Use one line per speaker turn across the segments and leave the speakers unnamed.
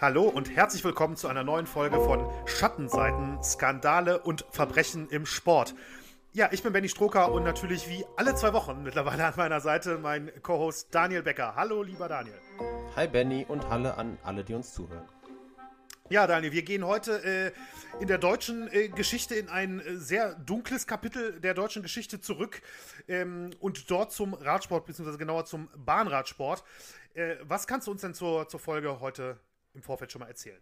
Hallo und herzlich willkommen zu einer neuen Folge von Schattenseiten, Skandale und Verbrechen im Sport. Ja, ich bin Benny Stroker und natürlich wie alle zwei Wochen mittlerweile an meiner Seite mein Co-Host Daniel Becker. Hallo, lieber Daniel.
Hi Benny und Halle an alle, die uns zuhören.
Ja, Daniel, wir gehen heute äh, in der deutschen äh, Geschichte in ein äh, sehr dunkles Kapitel der deutschen Geschichte zurück ähm, und dort zum Radsport, beziehungsweise genauer zum Bahnradsport. Äh, was kannst du uns denn zur, zur Folge heute im Vorfeld schon mal erzählen?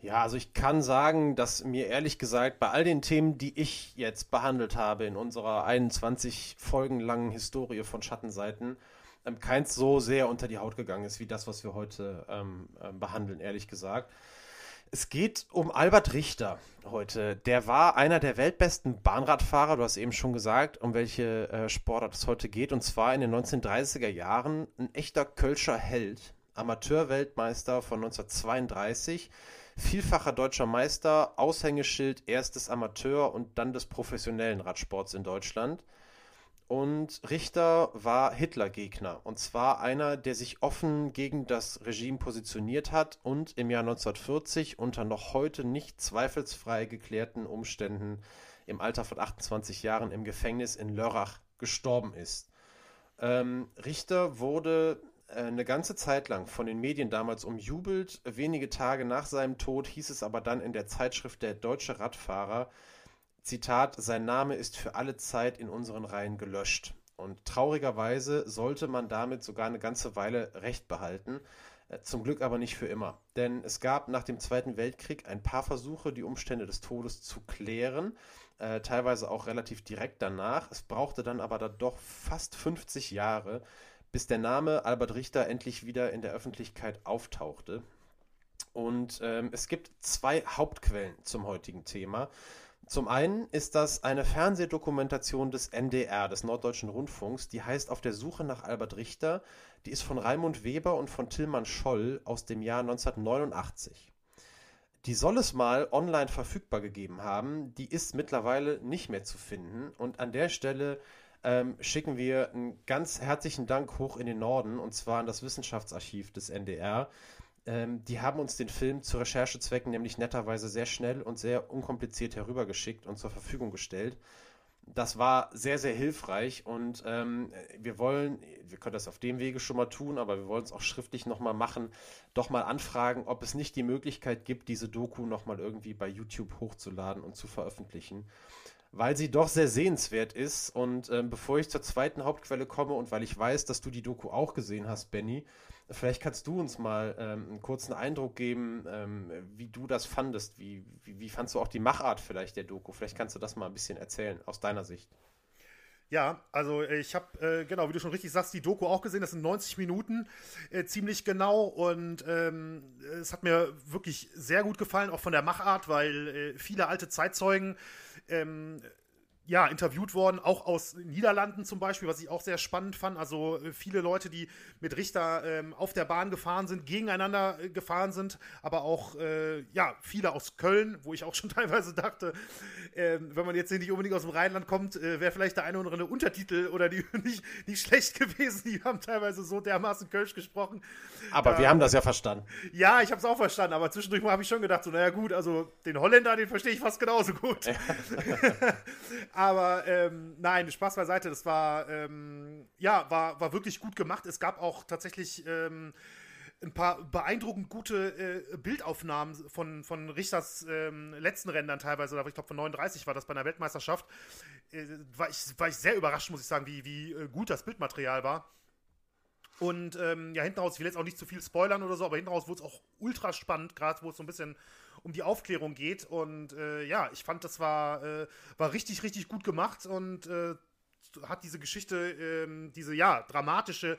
Ja, also ich kann sagen, dass mir ehrlich gesagt bei all den Themen, die ich jetzt behandelt habe in unserer 21 Folgen langen Historie von Schattenseiten, ähm, keins so sehr unter die Haut gegangen ist wie das, was wir heute ähm, äh, behandeln, ehrlich gesagt. Es geht um Albert Richter heute. Der war einer der weltbesten Bahnradfahrer, du hast eben schon gesagt, um welche äh, Sportart es heute geht, und zwar in den 1930er Jahren ein echter Kölscher Held, Amateurweltmeister von 1932, vielfacher deutscher Meister, Aushängeschild erst des Amateur- und dann des professionellen Radsports in Deutschland. Und Richter war Hitler-Gegner. Und zwar einer, der sich offen gegen das Regime positioniert hat und im Jahr 1940 unter noch heute nicht zweifelsfrei geklärten Umständen im Alter von 28 Jahren im Gefängnis in Lörrach gestorben ist. Ähm, Richter wurde eine ganze Zeit lang von den Medien damals umjubelt. Wenige Tage nach seinem Tod hieß es aber dann in der Zeitschrift Der Deutsche Radfahrer, Zitat, sein Name ist für alle Zeit in unseren Reihen gelöscht. Und traurigerweise sollte man damit sogar eine ganze Weile Recht behalten. Äh, zum Glück aber nicht für immer. Denn es gab nach dem Zweiten Weltkrieg ein paar Versuche, die Umstände des Todes zu klären, äh, teilweise auch relativ direkt danach. Es brauchte dann aber da doch fast 50 Jahre, bis der Name Albert Richter endlich wieder in der Öffentlichkeit auftauchte. Und ähm, es gibt zwei Hauptquellen zum heutigen Thema. Zum einen ist das eine Fernsehdokumentation des NDR, des Norddeutschen Rundfunks, die heißt Auf der Suche nach Albert Richter. Die ist von Raimund Weber und von Tillmann Scholl aus dem Jahr 1989. Die soll es mal online verfügbar gegeben haben, die ist mittlerweile nicht mehr zu finden. Und an der Stelle ähm, schicken wir einen ganz herzlichen Dank hoch in den Norden, und zwar an das Wissenschaftsarchiv des NDR, ähm, die haben uns den Film zu Recherchezwecken nämlich netterweise sehr schnell und sehr unkompliziert herübergeschickt und zur Verfügung gestellt. Das war sehr, sehr hilfreich und ähm, wir wollen, wir können das auf dem Wege schon mal tun, aber wir wollen es auch schriftlich nochmal machen, doch mal anfragen, ob es nicht die Möglichkeit gibt, diese Doku nochmal irgendwie bei YouTube hochzuladen und zu veröffentlichen weil sie doch sehr sehenswert ist. Und ähm, bevor ich zur zweiten Hauptquelle komme und weil ich weiß, dass du die Doku auch gesehen hast, Benny, Vielleicht kannst du uns mal ähm, einen kurzen Eindruck geben, ähm, wie du das fandest. Wie, wie, wie fandst du auch die Machart vielleicht der Doku? Vielleicht kannst du das mal ein bisschen erzählen, aus deiner Sicht.
Ja, also ich habe, äh, genau, wie du schon richtig sagst, die Doku auch gesehen. Das sind 90 Minuten, äh, ziemlich genau. Und ähm, es hat mir wirklich sehr gut gefallen, auch von der Machart, weil äh, viele alte Zeitzeugen ähm, ja, interviewt worden, auch aus Niederlanden zum Beispiel, was ich auch sehr spannend fand. Also äh, viele Leute, die mit Richter ähm, auf der Bahn gefahren sind, gegeneinander äh, gefahren sind, aber auch äh, ja, viele aus Köln, wo ich auch schon teilweise dachte, äh, wenn man jetzt nicht unbedingt aus dem Rheinland kommt, äh, wäre vielleicht der eine oder andere Untertitel oder die nicht, nicht schlecht gewesen. Die haben teilweise so dermaßen Kölsch gesprochen.
Aber wir haben das ja verstanden.
Ja, ich habe es auch verstanden, aber zwischendurch habe ich schon gedacht, so, naja gut, also den Holländer, den verstehe ich fast genauso gut. Ja. Aber ähm, nein, Spaß beiseite, das war, ähm, ja, war, war wirklich gut gemacht. Es gab auch tatsächlich ähm, ein paar beeindruckend gute äh, Bildaufnahmen von, von Richters ähm, letzten Rändern teilweise, ich glaube von 39 war das bei einer Weltmeisterschaft. Äh, war, ich, war ich sehr überrascht, muss ich sagen, wie, wie äh, gut das Bildmaterial war. Und ähm, ja, hinten raus, ich will jetzt auch nicht zu viel spoilern oder so, aber hinten raus wurde es auch ultra spannend, gerade wo es so ein bisschen um die Aufklärung geht. Und äh, ja, ich fand, das war, äh, war richtig, richtig gut gemacht und äh, hat diese Geschichte, ähm, diese ja, dramatische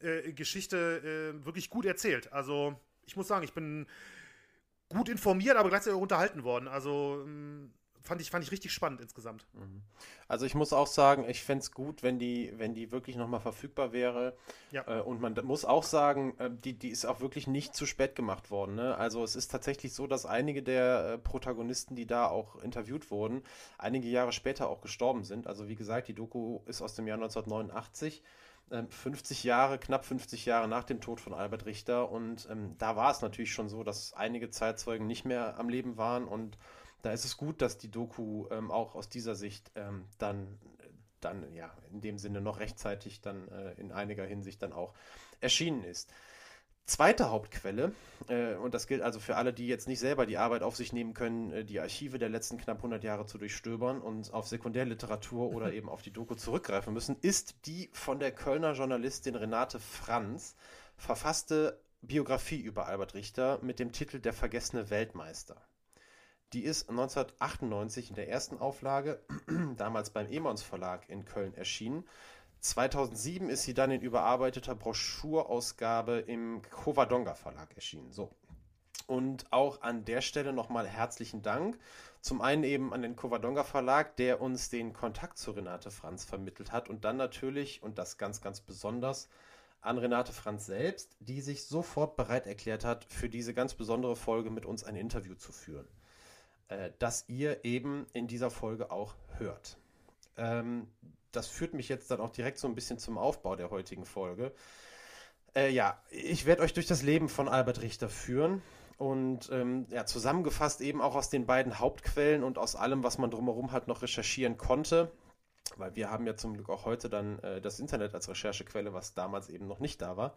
äh, Geschichte äh, wirklich gut erzählt. Also, ich muss sagen, ich bin gut informiert, aber gleichzeitig auch unterhalten worden. Also, ähm, fand ich, fand ich richtig spannend insgesamt. Mhm.
Also ich muss auch sagen, ich fände es gut, wenn die, wenn die wirklich nochmal verfügbar wäre. Ja. Äh, und man muss auch sagen, äh, die, die ist auch wirklich nicht zu spät gemacht worden. Ne? Also es ist tatsächlich so, dass einige der äh, Protagonisten, die da auch interviewt wurden, einige Jahre später auch gestorben sind. Also wie gesagt, die Doku ist aus dem Jahr 1989. 50 ähm, Jahre, knapp 50 Jahre nach dem Tod von Albert Richter. Und ähm, da war es natürlich schon so, dass einige Zeitzeugen nicht mehr am Leben waren. Und da ist es gut, dass die Doku ähm, auch aus dieser Sicht ähm, dann, dann, ja, in dem Sinne noch rechtzeitig dann äh, in einiger Hinsicht dann auch erschienen ist. Zweite Hauptquelle, äh, und das gilt also für alle, die jetzt nicht selber die Arbeit auf sich nehmen können, äh, die Archive der letzten knapp 100 Jahre zu durchstöbern und auf Sekundärliteratur oder eben auf die Doku zurückgreifen müssen, ist die von der Kölner Journalistin Renate Franz verfasste Biografie über Albert Richter mit dem Titel Der vergessene Weltmeister. Die ist 1998 in der ersten Auflage, damals beim Emons Verlag in Köln erschienen 2007 ist sie dann in überarbeiteter Broschurausgabe im Covadonga Verlag erschienen. So. Und auch an der Stelle nochmal herzlichen Dank. Zum einen eben an den Covadonga Verlag, der uns den Kontakt zu Renate Franz vermittelt hat. Und dann natürlich, und das ganz, ganz besonders, an Renate Franz selbst, die sich sofort bereit erklärt hat, für diese ganz besondere Folge mit uns ein Interview zu führen. Äh, das ihr eben in dieser Folge auch hört. Ähm, das führt mich jetzt dann auch direkt so ein bisschen zum Aufbau der heutigen Folge. Äh, ja, ich werde euch durch das Leben von Albert Richter führen und ähm, ja, zusammengefasst eben auch aus den beiden Hauptquellen und aus allem, was man drumherum halt noch recherchieren konnte, weil wir haben ja zum Glück auch heute dann äh, das Internet als Recherchequelle, was damals eben noch nicht da war.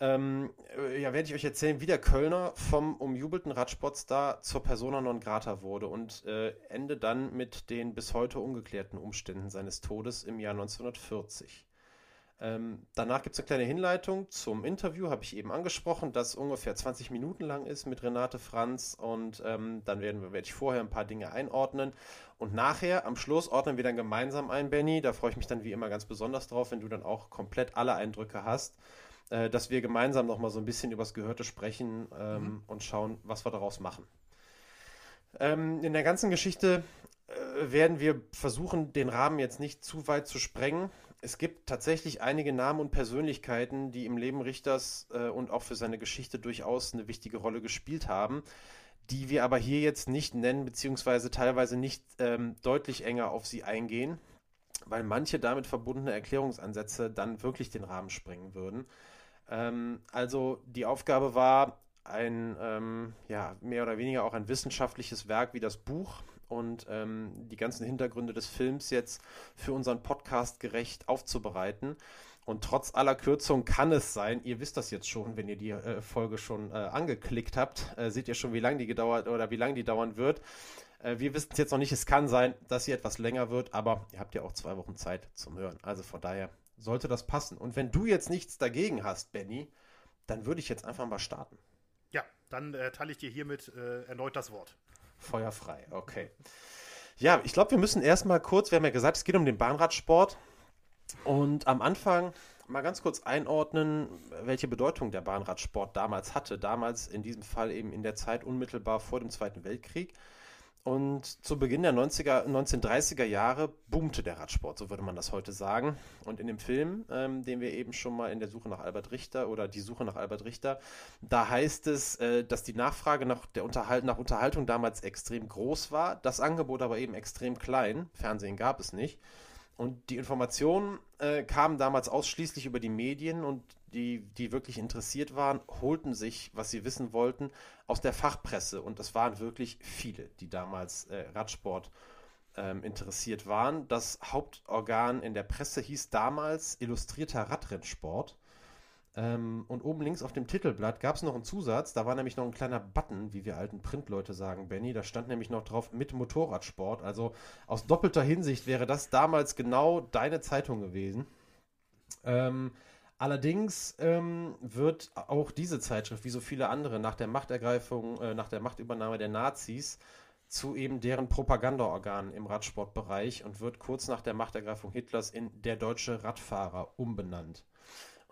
Ähm, äh, ja, werde ich euch erzählen, wie der Kölner vom umjubelten Radsportstar zur Persona non grata wurde und äh, ende dann mit den bis heute ungeklärten Umständen seines Todes im Jahr 1940. Ähm, danach gibt es eine kleine Hinleitung zum Interview, habe ich eben angesprochen, das ungefähr 20 Minuten lang ist mit Renate Franz und ähm, dann werden wir, werde ich vorher ein paar Dinge einordnen und nachher, am Schluss, ordnen wir dann gemeinsam ein, Benny. Da freue ich mich dann wie immer ganz besonders drauf, wenn du dann auch komplett alle Eindrücke hast äh, dass wir gemeinsam nochmal so ein bisschen übers Gehörte sprechen ähm, mhm. und schauen, was wir daraus machen. Ähm, in der ganzen Geschichte äh, werden wir versuchen, den Rahmen jetzt nicht zu weit zu sprengen. Es gibt tatsächlich einige Namen und Persönlichkeiten, die im Leben Richters äh, und auch für seine Geschichte durchaus eine wichtige Rolle gespielt haben, die wir aber hier jetzt nicht nennen, beziehungsweise teilweise nicht ähm, deutlich enger auf sie eingehen, weil manche damit verbundene Erklärungsansätze dann wirklich den Rahmen sprengen würden. Ähm, also die Aufgabe war, ein, ähm, ja, mehr oder weniger auch ein wissenschaftliches Werk wie das Buch und ähm, die ganzen Hintergründe des Films jetzt für unseren Podcast gerecht aufzubereiten. Und trotz aller Kürzung kann es sein, ihr wisst das jetzt schon, wenn ihr die äh, Folge schon äh, angeklickt habt, äh, seht ihr schon, wie lange die gedauert oder wie lange die dauern wird. Äh, wir wissen es jetzt noch nicht, es kann sein, dass sie etwas länger wird, aber ihr habt ja auch zwei Wochen Zeit zum Hören. Also von daher sollte das passen. Und wenn du jetzt nichts dagegen hast, Benny, dann würde ich jetzt einfach mal starten.
Ja, dann äh, teile ich dir hiermit äh, erneut das Wort.
Feuerfrei, okay. Ja, ich glaube, wir müssen erstmal kurz, wir haben ja gesagt, es geht um den Bahnradsport. Und am Anfang mal ganz kurz einordnen, welche Bedeutung der Bahnradsport damals hatte. Damals in diesem Fall eben in der Zeit unmittelbar vor dem Zweiten Weltkrieg. Und zu Beginn der 90er, 1930er Jahre boomte der Radsport, so würde man das heute sagen. Und in dem Film, ähm, den wir eben schon mal in der Suche nach Albert Richter oder die Suche nach Albert Richter, da heißt es, äh, dass die Nachfrage nach, der Unterhalt, nach Unterhaltung damals extrem groß war, das Angebot aber eben extrem klein. Fernsehen gab es nicht. Und die Informationen äh, kamen damals ausschließlich über die Medien und die, die wirklich interessiert waren, holten sich, was sie wissen wollten, aus der Fachpresse. Und es waren wirklich viele, die damals äh, Radsport ähm, interessiert waren. Das Hauptorgan in der Presse hieß damals Illustrierter Radrennsport. Ähm, und oben links auf dem Titelblatt gab es noch einen Zusatz. Da war nämlich noch ein kleiner Button, wie wir alten Printleute sagen, Benny. Da stand nämlich noch drauf mit Motorradsport. Also aus doppelter Hinsicht wäre das damals genau deine Zeitung gewesen. Ähm, allerdings ähm, wird auch diese Zeitschrift, wie so viele andere, nach der Machtergreifung, äh, nach der Machtübernahme der Nazis zu eben deren Propagandaorgan im Radsportbereich und wird kurz nach der Machtergreifung Hitlers in der deutsche Radfahrer umbenannt.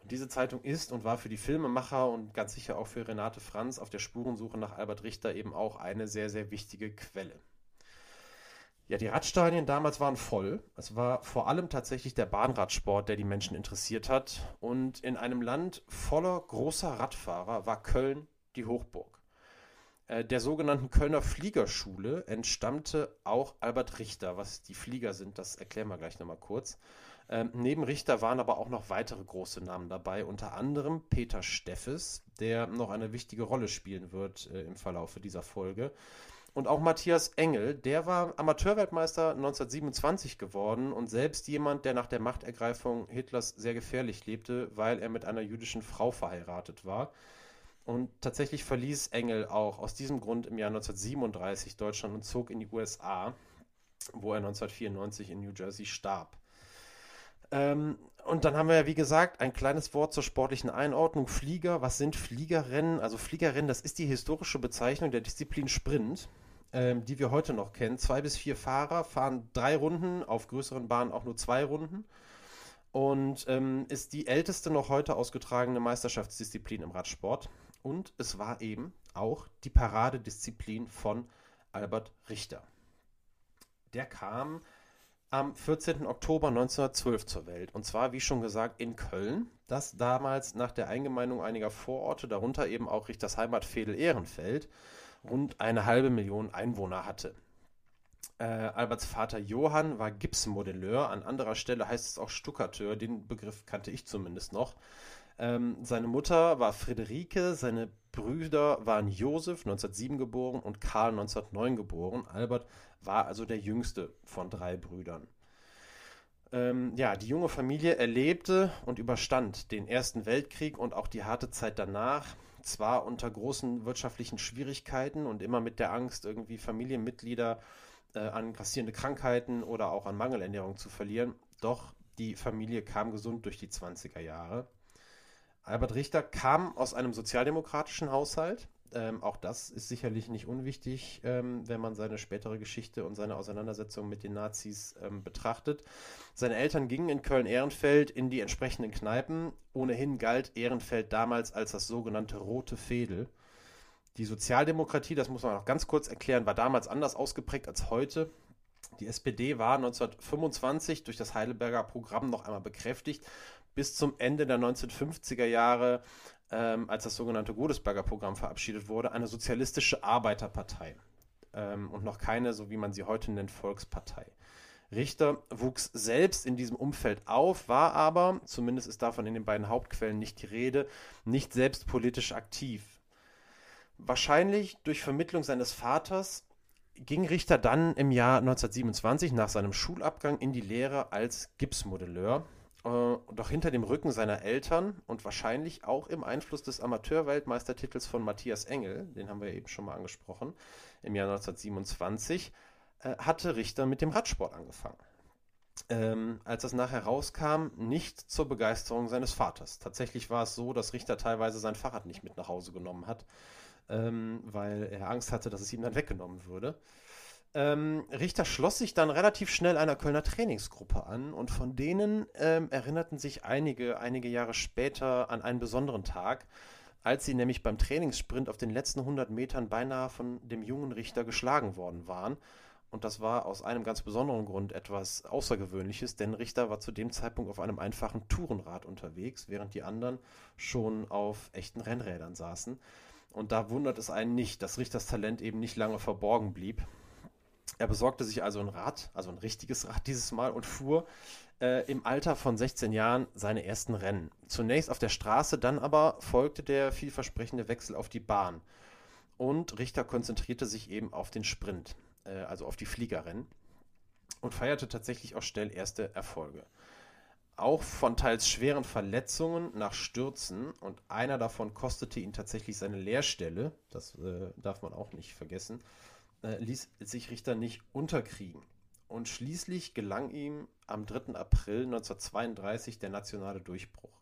Diese Zeitung ist und war für die Filmemacher und ganz sicher auch für Renate Franz auf der Spurensuche nach Albert Richter eben auch eine sehr, sehr wichtige Quelle. Ja, die Radstadien damals waren voll. Es war vor allem tatsächlich der Bahnradsport, der die Menschen interessiert hat. Und in einem Land voller großer Radfahrer war Köln die Hochburg. Äh, der sogenannten Kölner Fliegerschule entstammte auch Albert Richter. Was die Flieger sind, das erklären wir gleich nochmal kurz. Ähm, neben Richter waren aber auch noch weitere große Namen dabei, unter anderem Peter Steffes, der noch eine wichtige Rolle spielen wird äh, im Verlaufe dieser Folge. Und auch Matthias Engel, der war Amateurweltmeister 1927 geworden und selbst jemand, der nach der Machtergreifung Hitlers sehr gefährlich lebte, weil er mit einer jüdischen Frau verheiratet war. Und tatsächlich verließ Engel auch aus diesem Grund im Jahr 1937 Deutschland und zog in die USA, wo er 1994 in New Jersey starb. Ähm, und dann haben wir ja, wie gesagt, ein kleines Wort zur sportlichen Einordnung. Flieger, was sind Fliegerrennen? Also Fliegerrennen, das ist die historische Bezeichnung der Disziplin Sprint, ähm, die wir heute noch kennen. Zwei bis vier Fahrer fahren drei Runden, auf größeren Bahnen auch nur zwei Runden. Und ähm, ist die älteste noch heute ausgetragene Meisterschaftsdisziplin im Radsport. Und es war eben auch die Paradedisziplin von Albert Richter. Der kam am 14. Oktober 1912 zur Welt. Und zwar, wie schon gesagt, in Köln, das damals nach der Eingemeindung einiger Vororte, darunter eben auch Richters Heimatfädel Ehrenfeld, rund eine halbe Million Einwohner hatte. Äh, Alberts Vater Johann war Gipsmodelleur, an anderer Stelle heißt es auch Stuckateur, den Begriff kannte ich zumindest noch. Ähm, seine Mutter war Friederike, seine Brüder waren Josef, 1907 geboren, und Karl, 1909 geboren. Albert war also der jüngste von drei Brüdern. Ähm, ja, die junge Familie erlebte und überstand den Ersten Weltkrieg und auch die harte Zeit danach, zwar unter großen wirtschaftlichen Schwierigkeiten und immer mit der Angst, irgendwie Familienmitglieder äh, an grassierende Krankheiten oder auch an Mangelernährung zu verlieren, doch die Familie kam gesund durch die 20er Jahre. Albert Richter kam aus einem sozialdemokratischen Haushalt. Ähm, auch das ist sicherlich nicht unwichtig, ähm, wenn man seine spätere Geschichte und seine Auseinandersetzung mit den Nazis ähm, betrachtet. Seine Eltern gingen in Köln-Ehrenfeld in die entsprechenden Kneipen. Ohnehin galt Ehrenfeld damals als das sogenannte Rote Fädel. Die Sozialdemokratie, das muss man auch ganz kurz erklären, war damals anders ausgeprägt als heute. Die SPD war 1925 durch das Heidelberger Programm noch einmal bekräftigt bis zum Ende der 1950er Jahre, ähm, als das sogenannte Godesberger Programm verabschiedet wurde, eine sozialistische Arbeiterpartei ähm, und noch keine, so wie man sie heute nennt, Volkspartei. Richter wuchs selbst in diesem Umfeld auf, war aber, zumindest ist davon in den beiden Hauptquellen nicht die Rede, nicht selbst politisch aktiv. Wahrscheinlich durch Vermittlung seines Vaters ging Richter dann im Jahr 1927 nach seinem Schulabgang in die Lehre als Gipsmodelleur äh, doch hinter dem Rücken seiner Eltern und wahrscheinlich auch im Einfluss des Amateurweltmeistertitels von Matthias Engel, den haben wir eben schon mal angesprochen, im Jahr 1927, äh, hatte Richter mit dem Radsport angefangen. Ähm, als das nachher rauskam, nicht zur Begeisterung seines Vaters. Tatsächlich war es so, dass Richter teilweise sein Fahrrad nicht mit nach Hause genommen hat, ähm, weil er Angst hatte, dass es ihm dann weggenommen würde. Ähm, Richter schloss sich dann relativ schnell einer Kölner Trainingsgruppe an und von denen ähm, erinnerten sich einige, einige Jahre später an einen besonderen Tag, als sie nämlich beim Trainingssprint auf den letzten 100 Metern beinahe von dem jungen Richter geschlagen worden waren. Und das war aus einem ganz besonderen Grund etwas Außergewöhnliches, denn Richter war zu dem Zeitpunkt auf einem einfachen Tourenrad unterwegs, während die anderen schon auf echten Rennrädern saßen. Und da wundert es einen nicht, dass Richters Talent eben nicht lange verborgen blieb. Er besorgte sich also ein Rad, also ein richtiges Rad dieses Mal und fuhr äh, im Alter von 16 Jahren seine ersten Rennen. Zunächst auf der Straße, dann aber folgte der vielversprechende Wechsel auf die Bahn. Und Richter konzentrierte sich eben auf den Sprint, äh, also auf die Fliegerrennen und feierte tatsächlich auch schnell erste Erfolge. Auch von teils schweren Verletzungen nach Stürzen und einer davon kostete ihn tatsächlich seine Lehrstelle, das äh, darf man auch nicht vergessen, äh, ließ sich Richter nicht unterkriegen. Und schließlich gelang ihm am 3. April 1932 der nationale Durchbruch.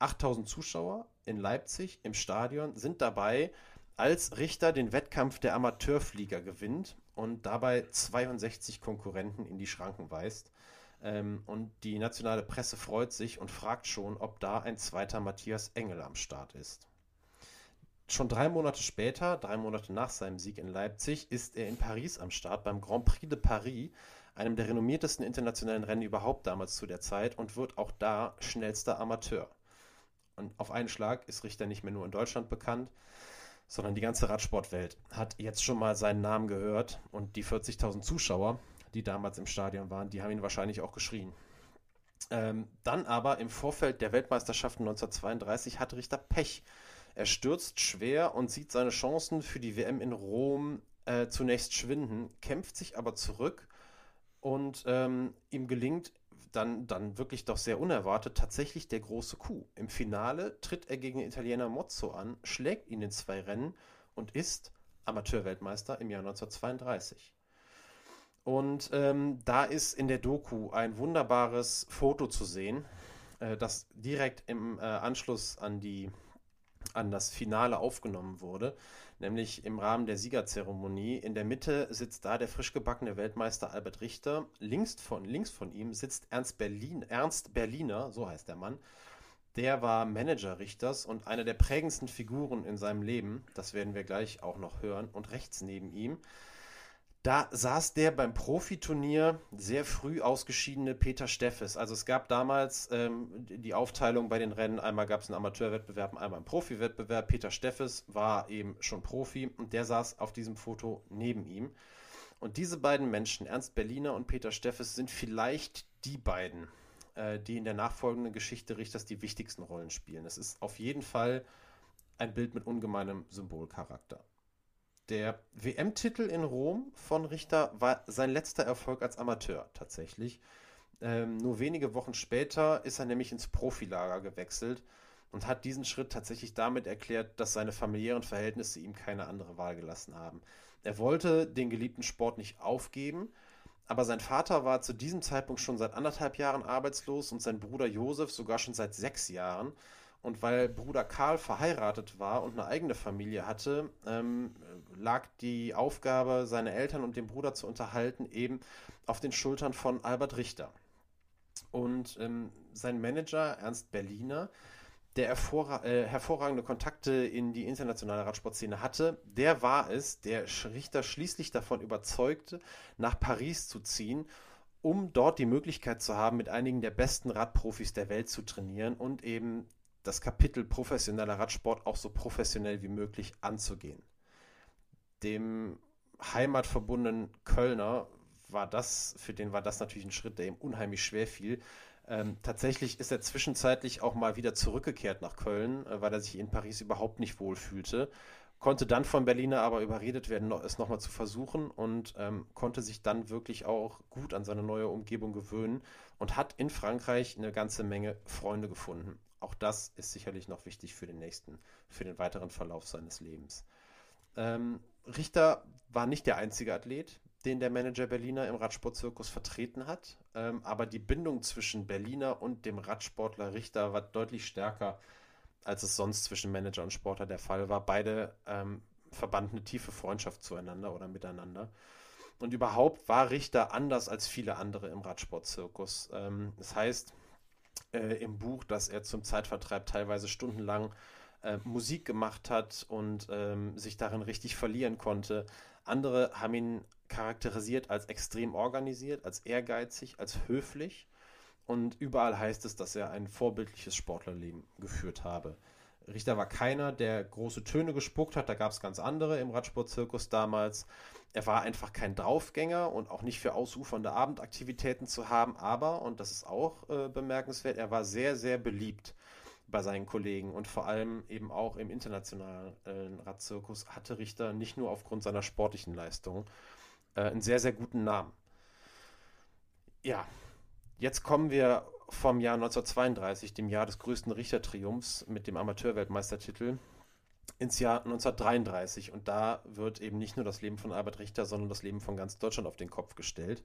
8000 Zuschauer in Leipzig im Stadion sind dabei, als Richter den Wettkampf der Amateurflieger gewinnt und dabei 62 Konkurrenten in die Schranken weist. Ähm, und die nationale Presse freut sich und fragt schon, ob da ein zweiter Matthias Engel am Start ist. Schon drei Monate später, drei Monate nach seinem Sieg in Leipzig, ist er in Paris am Start beim Grand Prix de Paris, einem der renommiertesten internationalen Rennen überhaupt damals zu der Zeit und wird auch da schnellster Amateur. Und auf einen Schlag ist Richter nicht mehr nur in Deutschland bekannt, sondern die ganze Radsportwelt hat jetzt schon mal seinen Namen gehört und die 40.000 Zuschauer, die damals im Stadion waren, die haben ihn wahrscheinlich auch geschrien. Ähm, dann aber im Vorfeld der Weltmeisterschaften 1932 hat Richter Pech. Er stürzt schwer und sieht seine Chancen für die WM in Rom äh, zunächst schwinden, kämpft sich aber zurück und ähm, ihm gelingt dann, dann wirklich doch sehr unerwartet tatsächlich der große Coup. Im Finale tritt er gegen den Italiener Mozzo an, schlägt ihn in zwei Rennen und ist Amateurweltmeister im Jahr 1932. Und ähm, da ist in der Doku ein wunderbares Foto zu sehen, äh, das direkt im äh, Anschluss an, die, an das Finale aufgenommen wurde nämlich im Rahmen der Siegerzeremonie. In der Mitte sitzt da der frisch gebackene Weltmeister Albert Richter. Links von, links von ihm sitzt Ernst, Berlin, Ernst Berliner, so heißt der Mann. Der war Manager Richters und eine der prägendsten Figuren in seinem Leben. Das werden wir gleich auch noch hören. Und rechts neben ihm da saß der beim Profiturnier sehr früh ausgeschiedene Peter Steffes. Also es gab damals ähm, die Aufteilung bei den Rennen. Einmal gab es einen Amateurwettbewerb, einmal einen Profiwettbewerb. Peter Steffes war eben schon Profi und der saß auf diesem Foto neben ihm. Und diese beiden Menschen, Ernst Berliner und Peter Steffes, sind vielleicht die beiden, äh, die in der nachfolgenden Geschichte Richters die wichtigsten Rollen spielen. Es ist auf jeden Fall ein Bild mit ungemeinem Symbolcharakter. Der WM-Titel in Rom von Richter war sein letzter Erfolg als Amateur tatsächlich. Ähm, nur wenige Wochen später ist er nämlich ins Profilager gewechselt und hat diesen Schritt tatsächlich damit erklärt, dass seine familiären Verhältnisse ihm keine andere Wahl gelassen haben. Er wollte den geliebten Sport nicht aufgeben, aber sein Vater war zu diesem Zeitpunkt schon seit anderthalb Jahren arbeitslos und sein Bruder Josef sogar schon seit sechs Jahren. Und weil Bruder Karl verheiratet war und eine eigene Familie hatte, ähm, lag die Aufgabe, seine Eltern und den Bruder zu unterhalten, eben auf den Schultern von Albert Richter. Und ähm, sein Manager, Ernst Berliner, der äh, hervorragende Kontakte in die internationale Radsportszene hatte, der war es, der Richter schließlich davon überzeugte, nach Paris zu ziehen, um dort die Möglichkeit zu haben, mit einigen der besten Radprofis der Welt zu trainieren und eben das Kapitel professioneller Radsport auch so professionell wie möglich anzugehen dem heimatverbundenen Kölner war das, für den war das natürlich ein Schritt, der ihm unheimlich schwer fiel. Ähm, tatsächlich ist er zwischenzeitlich auch mal wieder zurückgekehrt nach Köln, äh, weil er sich in Paris überhaupt nicht wohlfühlte. Konnte dann von Berliner aber überredet werden, es nochmal zu versuchen und ähm, konnte sich dann wirklich auch gut an seine neue Umgebung gewöhnen und hat in Frankreich eine ganze Menge Freunde gefunden. Auch das ist sicherlich noch wichtig für den nächsten, für den weiteren Verlauf seines Lebens. Ähm, Richter war nicht der einzige Athlet, den der Manager Berliner im Radsportzirkus vertreten hat. Ähm, aber die Bindung zwischen Berliner und dem Radsportler Richter war deutlich stärker, als es sonst zwischen Manager und Sportler der Fall war. Beide ähm, verbanden eine tiefe Freundschaft zueinander oder miteinander. Und überhaupt war Richter anders als viele andere im Radsportzirkus. Ähm, das heißt äh, im Buch, dass er zum Zeitvertreib teilweise stundenlang äh, Musik gemacht hat und ähm, sich darin richtig verlieren konnte. Andere haben ihn charakterisiert als extrem organisiert, als ehrgeizig, als höflich. Und überall heißt es, dass er ein vorbildliches Sportlerleben geführt habe. Richter war keiner, der große Töne gespuckt hat. Da gab es ganz andere im Radsportzirkus damals. Er war einfach kein Draufgänger und auch nicht für ausufernde Abendaktivitäten zu haben. Aber, und das ist auch äh, bemerkenswert, er war sehr, sehr beliebt bei seinen Kollegen und vor allem eben auch im internationalen äh, Radzirkus hatte Richter nicht nur aufgrund seiner sportlichen Leistung äh, einen sehr, sehr guten Namen. Ja, jetzt kommen wir vom Jahr 1932, dem Jahr des größten Richtertriumphs mit dem Amateurweltmeistertitel, ins Jahr 1933 und da wird eben nicht nur das Leben von Albert Richter, sondern das Leben von ganz Deutschland auf den Kopf gestellt.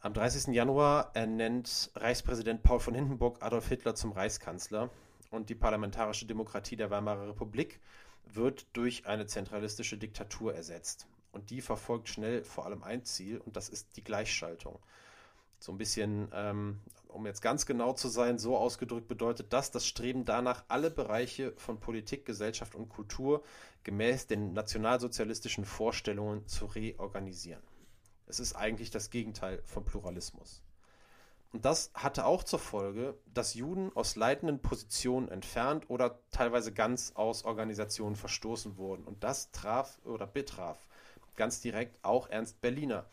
Am 30. Januar ernennt Reichspräsident Paul von Hindenburg Adolf Hitler zum Reichskanzler und die parlamentarische Demokratie der Weimarer Republik wird durch eine zentralistische Diktatur ersetzt. Und die verfolgt schnell vor allem ein Ziel, und das ist die Gleichschaltung. So ein bisschen, ähm, um jetzt ganz genau zu sein, so ausgedrückt bedeutet das das Streben danach, alle Bereiche von Politik, Gesellschaft und Kultur gemäß den nationalsozialistischen Vorstellungen zu reorganisieren. Es ist eigentlich das Gegenteil von Pluralismus. Und das hatte auch zur Folge, dass Juden aus leitenden Positionen entfernt oder teilweise ganz aus Organisationen verstoßen wurden. Und das traf oder betraf ganz direkt auch Ernst Berliner.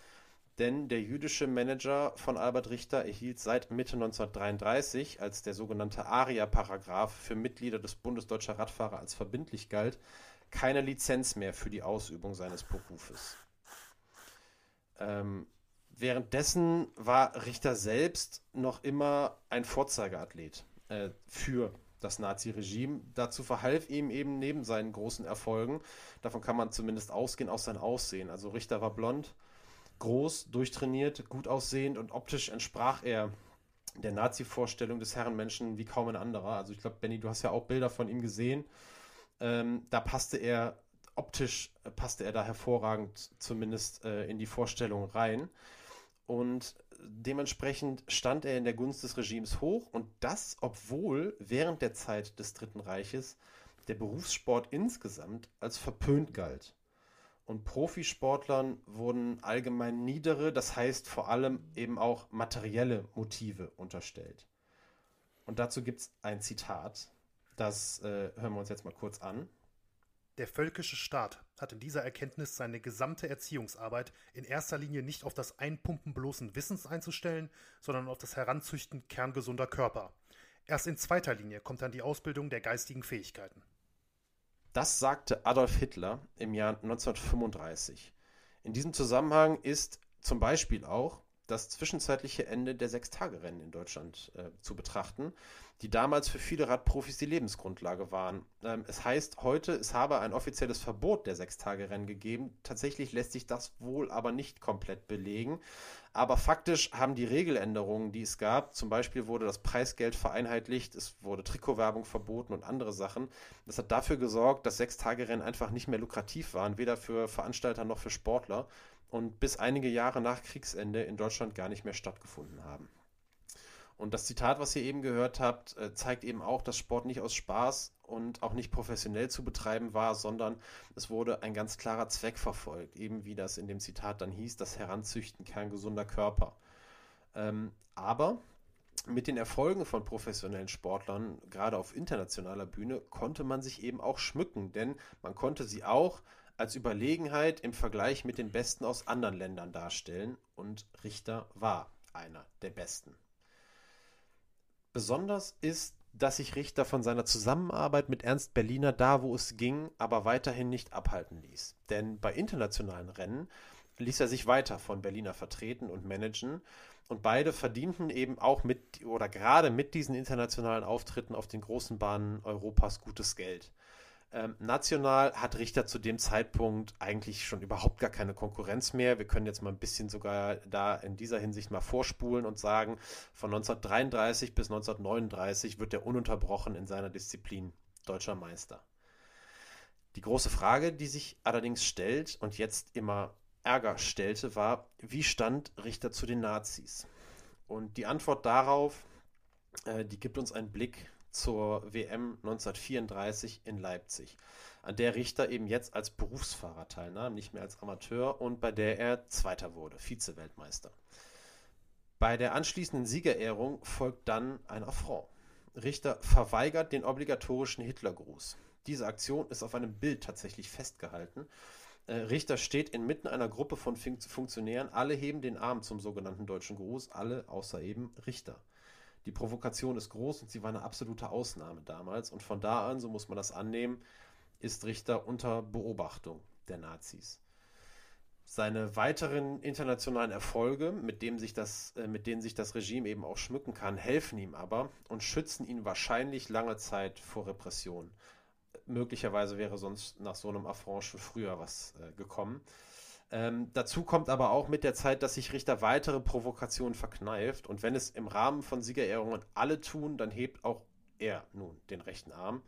Denn der jüdische Manager von Albert Richter erhielt seit Mitte 1933, als der sogenannte ARIA-Paragraph für Mitglieder des Bundes Deutscher Radfahrer als verbindlich galt, keine Lizenz mehr für die Ausübung seines Berufes. Ähm, währenddessen war Richter selbst noch immer ein Vorzeigeathlet äh, für das Nazi-Regime. Dazu verhalf ihm eben neben seinen großen Erfolgen, davon kann man zumindest ausgehen, auch sein Aussehen. Also Richter war blond, groß, durchtrainiert, gut aussehend und optisch entsprach er der Nazi-Vorstellung des Herrenmenschen wie kaum ein anderer. Also ich glaube, Benny, du hast ja auch Bilder von ihm gesehen. Ähm, da passte er optisch passte er da hervorragend zumindest äh, in die Vorstellung rein. Und dementsprechend stand er in der Gunst des Regimes hoch und das, obwohl während der Zeit des Dritten Reiches der Berufssport insgesamt als verpönt galt. Und Profisportlern wurden allgemein niedere, das heißt vor allem eben auch materielle Motive unterstellt. Und dazu gibt es ein Zitat, das äh, hören wir uns jetzt mal kurz an.
Der völkische Staat hat in dieser Erkenntnis seine gesamte Erziehungsarbeit in erster Linie nicht auf das Einpumpen bloßen Wissens einzustellen, sondern auf das Heranzüchten kerngesunder Körper. Erst in zweiter Linie kommt dann die Ausbildung der geistigen Fähigkeiten.
Das sagte Adolf Hitler im Jahr 1935. In diesem Zusammenhang ist zum Beispiel auch das zwischenzeitliche Ende der Sechstagerennen in Deutschland äh, zu betrachten, die damals für viele Radprofis die Lebensgrundlage waren. Ähm, es heißt heute, es habe ein offizielles Verbot der Sechstagerennen gegeben. Tatsächlich lässt sich das wohl aber nicht komplett belegen. Aber faktisch haben die Regeländerungen, die es gab, zum Beispiel wurde das Preisgeld vereinheitlicht, es wurde Trikotwerbung verboten und andere Sachen. Das hat dafür gesorgt, dass Sechstagerennen einfach nicht mehr lukrativ waren, weder für Veranstalter noch für Sportler und bis einige Jahre nach Kriegsende in Deutschland gar nicht mehr stattgefunden haben. Und das Zitat, was ihr eben gehört habt, äh, zeigt eben auch, dass Sport nicht aus Spaß und auch nicht professionell zu betreiben war, sondern es wurde ein ganz klarer Zweck verfolgt, eben wie das in dem Zitat dann hieß, das Heranzüchten kerngesunder Körper. Ähm, aber mit den Erfolgen von professionellen Sportlern, gerade auf internationaler Bühne, konnte man sich eben auch schmücken, denn man konnte sie auch als Überlegenheit im Vergleich mit den Besten aus anderen Ländern darstellen und Richter war einer der Besten. Besonders ist, dass sich Richter von seiner Zusammenarbeit mit Ernst Berliner da, wo es ging, aber weiterhin nicht abhalten ließ. Denn bei internationalen Rennen ließ er sich weiter von Berliner vertreten und managen und beide verdienten eben auch mit oder gerade mit diesen internationalen Auftritten auf den großen Bahnen Europas gutes Geld. Ähm, national hat Richter zu dem Zeitpunkt eigentlich schon überhaupt gar keine Konkurrenz mehr. Wir können jetzt mal ein bisschen sogar da in dieser Hinsicht mal vorspulen und sagen, von 1933 bis 1939 wird er ununterbrochen in seiner Disziplin deutscher Meister. Die große Frage, die sich allerdings stellt und jetzt immer Ärger stellte, war, wie stand Richter zu den Nazis? Und die Antwort darauf, äh, die gibt uns einen Blick zur WM 1934 in Leipzig, an der Richter eben jetzt als Berufsfahrer teilnahm, nicht mehr als Amateur und bei der er Zweiter wurde, Vize-Weltmeister. Bei der anschließenden Siegerehrung folgt dann ein Affront. Richter verweigert den obligatorischen Hitlergruß. Diese Aktion ist auf einem Bild tatsächlich festgehalten. Äh, Richter steht inmitten einer Gruppe von Funktionären, alle heben den Arm zum sogenannten deutschen Gruß, alle außer eben Richter. Die Provokation ist groß und sie war eine absolute Ausnahme damals. Und von da an, so muss man das annehmen, ist Richter unter Beobachtung der Nazis. Seine weiteren internationalen Erfolge, mit, dem sich das, äh, mit denen sich das Regime eben auch schmücken kann, helfen ihm aber und schützen ihn wahrscheinlich lange Zeit vor Repression. Möglicherweise wäre sonst nach so einem Affront schon früher was äh, gekommen. Ähm, dazu kommt aber auch mit der Zeit, dass sich Richter weitere Provokationen verkneift. Und wenn es im Rahmen von Siegerehrungen alle tun, dann hebt auch er nun den rechten Arm.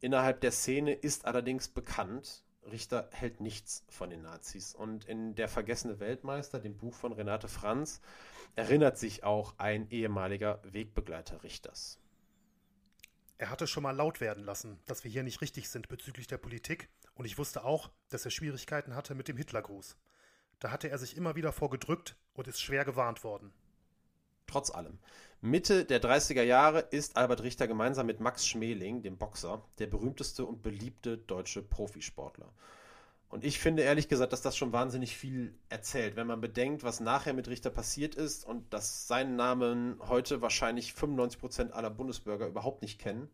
Innerhalb der Szene ist allerdings bekannt, Richter hält nichts von den Nazis. Und in Der vergessene Weltmeister, dem Buch von Renate Franz, erinnert sich auch ein ehemaliger Wegbegleiter Richters.
Er hatte schon mal laut werden lassen, dass wir hier nicht richtig sind bezüglich der Politik, und ich wusste auch, dass er Schwierigkeiten hatte mit dem Hitlergruß. Da hatte er sich immer wieder vorgedrückt und ist schwer gewarnt worden.
trotz allem. Mitte der 30er Jahre ist Albert Richter gemeinsam mit Max Schmeling, dem Boxer, der berühmteste und beliebte deutsche Profisportler. Und ich finde ehrlich gesagt, dass das schon wahnsinnig viel erzählt, wenn man bedenkt, was nachher mit Richter passiert ist und dass seinen Namen heute wahrscheinlich 95 Prozent aller Bundesbürger überhaupt nicht kennen.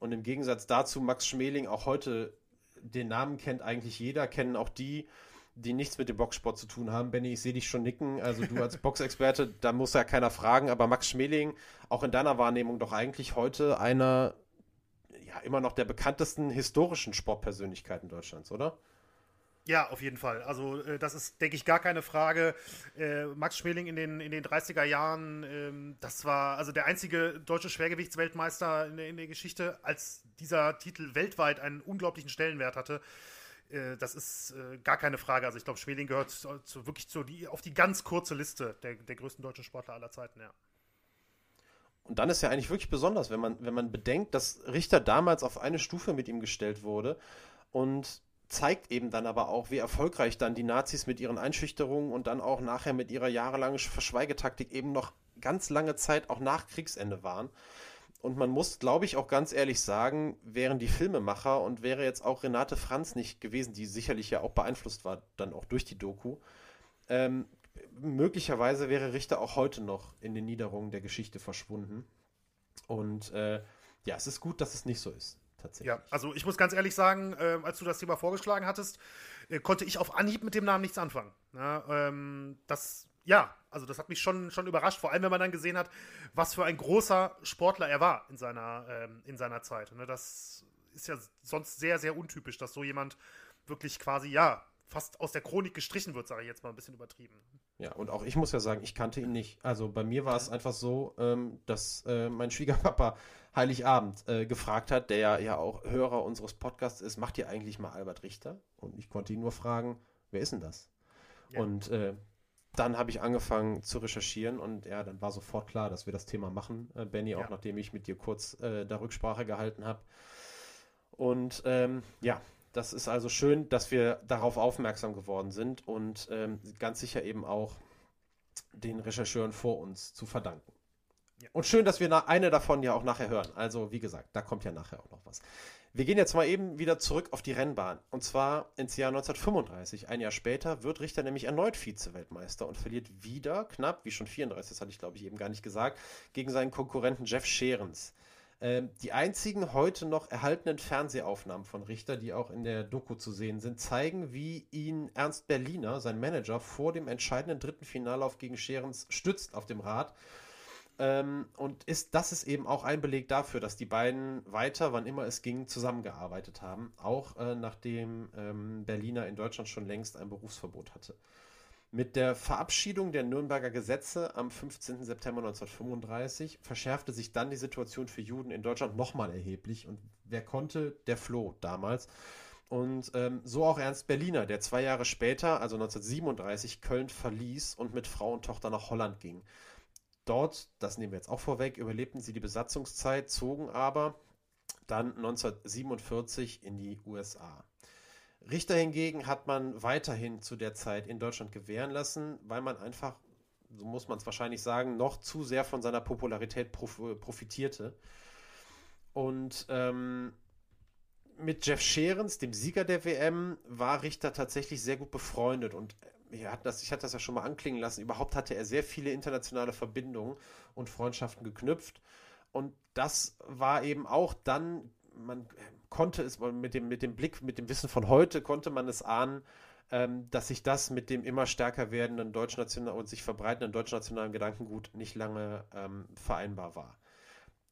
Und im Gegensatz dazu Max Schmeling auch heute den Namen kennt eigentlich jeder, kennen auch die, die nichts mit dem Boxsport zu tun haben. Benny, ich sehe dich schon nicken. Also du als Boxexperte, da muss ja keiner fragen. Aber Max Schmeling, auch in deiner Wahrnehmung doch eigentlich heute einer, ja, immer noch der bekanntesten historischen Sportpersönlichkeiten Deutschlands, oder?
Ja, auf jeden Fall. Also äh, das ist, denke ich, gar keine Frage. Äh, Max Schmeling in den, in den 30er Jahren, ähm, das war also der einzige deutsche Schwergewichtsweltmeister in der, in der Geschichte, als dieser Titel weltweit einen unglaublichen Stellenwert hatte. Äh, das ist äh, gar keine Frage. Also ich glaube, Schmeling gehört zu, zu, wirklich zu die, auf die ganz kurze Liste der, der größten deutschen Sportler aller Zeiten, ja.
Und dann ist ja eigentlich wirklich besonders, wenn man, wenn man bedenkt, dass Richter damals auf eine Stufe mit ihm gestellt wurde und zeigt eben dann aber auch, wie erfolgreich dann die Nazis mit ihren Einschüchterungen und dann auch nachher mit ihrer jahrelangen Verschweigetaktik eben noch ganz lange Zeit auch nach Kriegsende waren. Und man muss, glaube ich, auch ganz ehrlich sagen, wären die Filmemacher und wäre jetzt auch Renate Franz nicht gewesen, die sicherlich ja auch beeinflusst war, dann auch durch die Doku, ähm, möglicherweise wäre Richter auch heute noch in den Niederungen der Geschichte verschwunden. Und äh, ja, es ist gut, dass es nicht so ist tatsächlich. Ja,
also ich muss ganz ehrlich sagen, äh, als du das Thema vorgeschlagen hattest, äh, konnte ich auf Anhieb mit dem Namen nichts anfangen. Ja, ähm, das, ja, also das hat mich schon, schon überrascht, vor allem wenn man dann gesehen hat, was für ein großer Sportler er war in seiner, ähm, in seiner Zeit. Ne, das ist ja sonst sehr, sehr untypisch, dass so jemand wirklich quasi, ja, fast aus der Chronik gestrichen wird, sage ich jetzt mal ein bisschen übertrieben.
Ja, und auch ich muss ja sagen, ich kannte ihn nicht. Also bei mir war es einfach so, ähm, dass äh, mein Schwiegerpapa Heiligabend äh, gefragt hat, der ja, ja auch Hörer unseres Podcasts ist, macht ihr eigentlich mal Albert Richter? Und ich konnte ihn nur fragen, wer ist denn das? Ja. Und äh, dann habe ich angefangen zu recherchieren und ja, dann war sofort klar, dass wir das Thema machen, äh, Benny, auch ja. nachdem ich mit dir kurz äh, da Rücksprache gehalten habe. Und ähm, ja, das ist also schön, dass wir darauf aufmerksam geworden sind und ähm, ganz sicher eben auch den Rechercheuren vor uns zu verdanken. Und schön, dass wir eine davon ja auch nachher hören. Also, wie gesagt, da kommt ja nachher auch noch was. Wir gehen jetzt mal eben wieder zurück auf die Rennbahn. Und zwar ins Jahr 1935. Ein Jahr später wird Richter nämlich erneut Vize-Weltmeister und verliert wieder knapp, wie schon 34, das hatte ich glaube ich eben gar nicht gesagt, gegen seinen Konkurrenten Jeff Scherens. Ähm, die einzigen heute noch erhaltenen Fernsehaufnahmen von Richter, die auch in der Doku zu sehen sind, zeigen, wie ihn Ernst Berliner, sein Manager, vor dem entscheidenden dritten Finallauf gegen Scherens stützt auf dem Rad ähm, und ist, das ist eben auch ein Beleg dafür, dass die beiden weiter, wann immer es ging, zusammengearbeitet haben. Auch äh, nachdem ähm, Berliner in Deutschland schon längst ein Berufsverbot hatte. Mit der Verabschiedung der Nürnberger Gesetze am 15. September 1935 verschärfte sich dann die Situation für Juden in Deutschland nochmal erheblich. Und wer konnte, der floh damals. Und ähm, so auch Ernst Berliner, der zwei Jahre später, also 1937, Köln verließ und mit Frau und Tochter nach Holland ging. Dort, das nehmen wir jetzt auch vorweg, überlebten sie die Besatzungszeit, zogen aber dann 1947 in die USA. Richter hingegen hat man weiterhin zu der Zeit in Deutschland gewähren lassen, weil man einfach, so muss man es wahrscheinlich sagen, noch zu sehr von seiner Popularität prof profitierte. Und ähm, mit Jeff Scherens, dem Sieger der WM, war Richter tatsächlich sehr gut befreundet und ja, das, ich hatte das ja schon mal anklingen lassen, überhaupt hatte er sehr viele internationale Verbindungen und Freundschaften geknüpft. Und das war eben auch dann, man konnte es mit dem, mit dem Blick, mit dem Wissen von heute, konnte man es ahnen, ähm, dass sich das mit dem immer stärker werdenden deutschnationalen und sich verbreitenden deutschnationalen Gedankengut nicht lange ähm, vereinbar war.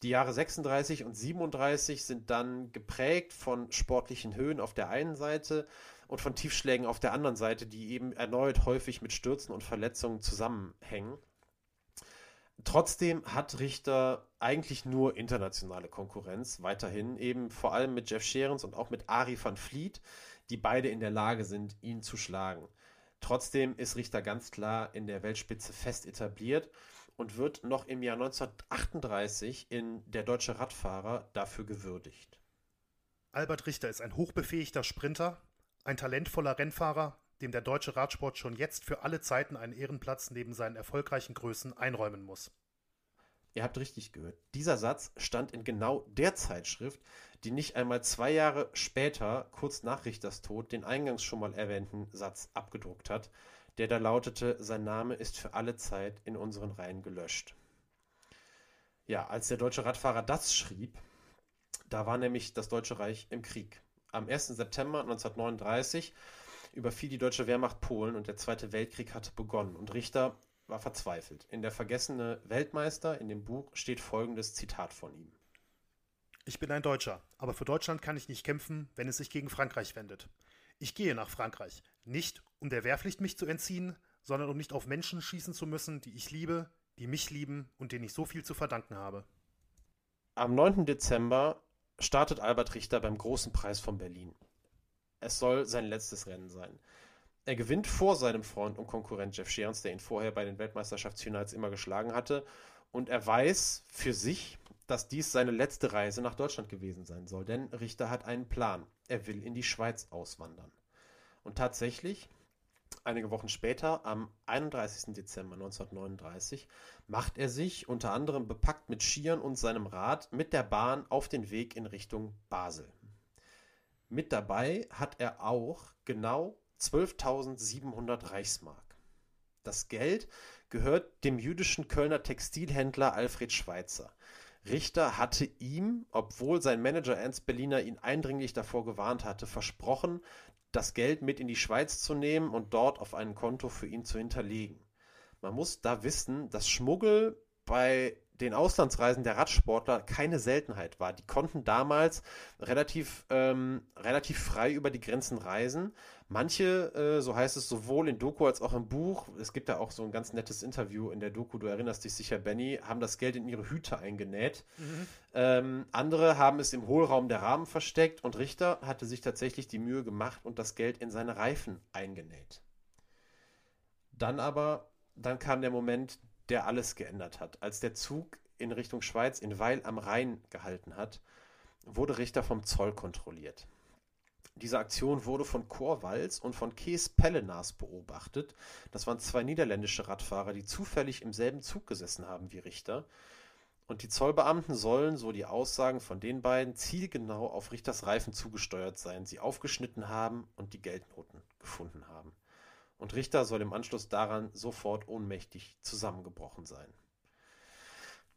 Die Jahre 36 und 37 sind dann geprägt von sportlichen Höhen auf der einen Seite und von Tiefschlägen auf der anderen Seite, die eben erneut häufig mit Stürzen und Verletzungen zusammenhängen. Trotzdem hat Richter eigentlich nur internationale Konkurrenz, weiterhin eben vor allem mit Jeff Scherens und auch mit Ari van Vliet, die beide in der Lage sind, ihn zu schlagen. Trotzdem ist Richter ganz klar in der Weltspitze fest etabliert und wird noch im Jahr 1938 in Der Deutsche Radfahrer dafür gewürdigt.
Albert Richter ist ein hochbefähigter Sprinter, ein talentvoller Rennfahrer, dem der deutsche Radsport schon jetzt für alle Zeiten einen Ehrenplatz neben seinen erfolgreichen Größen einräumen muss.
Ihr habt richtig gehört. Dieser Satz stand in genau der Zeitschrift, die nicht einmal zwei Jahre später, kurz nach Richters Tod, den eingangs schon mal erwähnten Satz abgedruckt hat, der da lautete, sein Name ist für alle Zeit in unseren Reihen gelöscht. Ja, als der deutsche Radfahrer das schrieb, da war nämlich das Deutsche Reich im Krieg. Am 1. September 1939 überfiel die deutsche Wehrmacht Polen und der Zweite Weltkrieg hatte begonnen und Richter war verzweifelt. In der vergessene Weltmeister in dem Buch steht folgendes Zitat von ihm.
Ich bin ein Deutscher, aber für Deutschland kann ich nicht kämpfen, wenn es sich gegen Frankreich wendet. Ich gehe nach Frankreich, nicht um der Wehrpflicht mich zu entziehen, sondern um nicht auf Menschen schießen zu müssen, die ich liebe, die mich lieben und denen ich so viel zu verdanken habe.
Am 9. Dezember startet Albert Richter beim Großen Preis von Berlin. Es soll sein letztes Rennen sein. Er gewinnt vor seinem Freund und Konkurrent Jeff Shearns, der ihn vorher bei den Weltmeisterschaftsfinals immer geschlagen hatte. Und er weiß für sich, dass dies seine letzte Reise nach Deutschland gewesen sein soll, denn Richter hat einen Plan. Er will in die Schweiz auswandern. Und tatsächlich, einige Wochen später, am 31. Dezember 1939, macht er sich, unter anderem bepackt mit Skiern und seinem Rad, mit der Bahn auf den Weg in Richtung Basel. Mit dabei hat er auch genau 12.700 Reichsmark. Das Geld gehört dem jüdischen Kölner Textilhändler Alfred Schweitzer. Richter hatte ihm, obwohl sein Manager Ernst Berliner ihn eindringlich davor gewarnt hatte, versprochen, das Geld mit in die Schweiz zu nehmen und dort auf ein Konto für ihn zu hinterlegen. Man muss da wissen, dass Schmuggel bei den Auslandsreisen der Radsportler keine Seltenheit war. Die konnten damals relativ, ähm, relativ frei über die Grenzen reisen. Manche, äh, so heißt es sowohl in Doku als auch im Buch, es gibt da auch so ein ganz nettes Interview in der Doku, du erinnerst dich sicher, Benny, haben das Geld in ihre Hüte eingenäht. Mhm. Ähm, andere haben es im Hohlraum der Rahmen versteckt und Richter hatte sich tatsächlich die Mühe gemacht und das Geld in seine Reifen eingenäht. Dann aber, dann kam der Moment, der alles geändert hat. Als der Zug in Richtung Schweiz in Weil am Rhein gehalten hat, wurde Richter vom Zoll kontrolliert. Diese Aktion wurde von Korwals und von Kees Pellenaas beobachtet. Das waren zwei niederländische Radfahrer, die zufällig im selben Zug gesessen haben wie Richter. Und die Zollbeamten sollen, so die Aussagen von den beiden, zielgenau auf Richters Reifen zugesteuert sein, sie aufgeschnitten haben und die Geldnoten gefunden haben und Richter soll im Anschluss daran sofort ohnmächtig zusammengebrochen sein.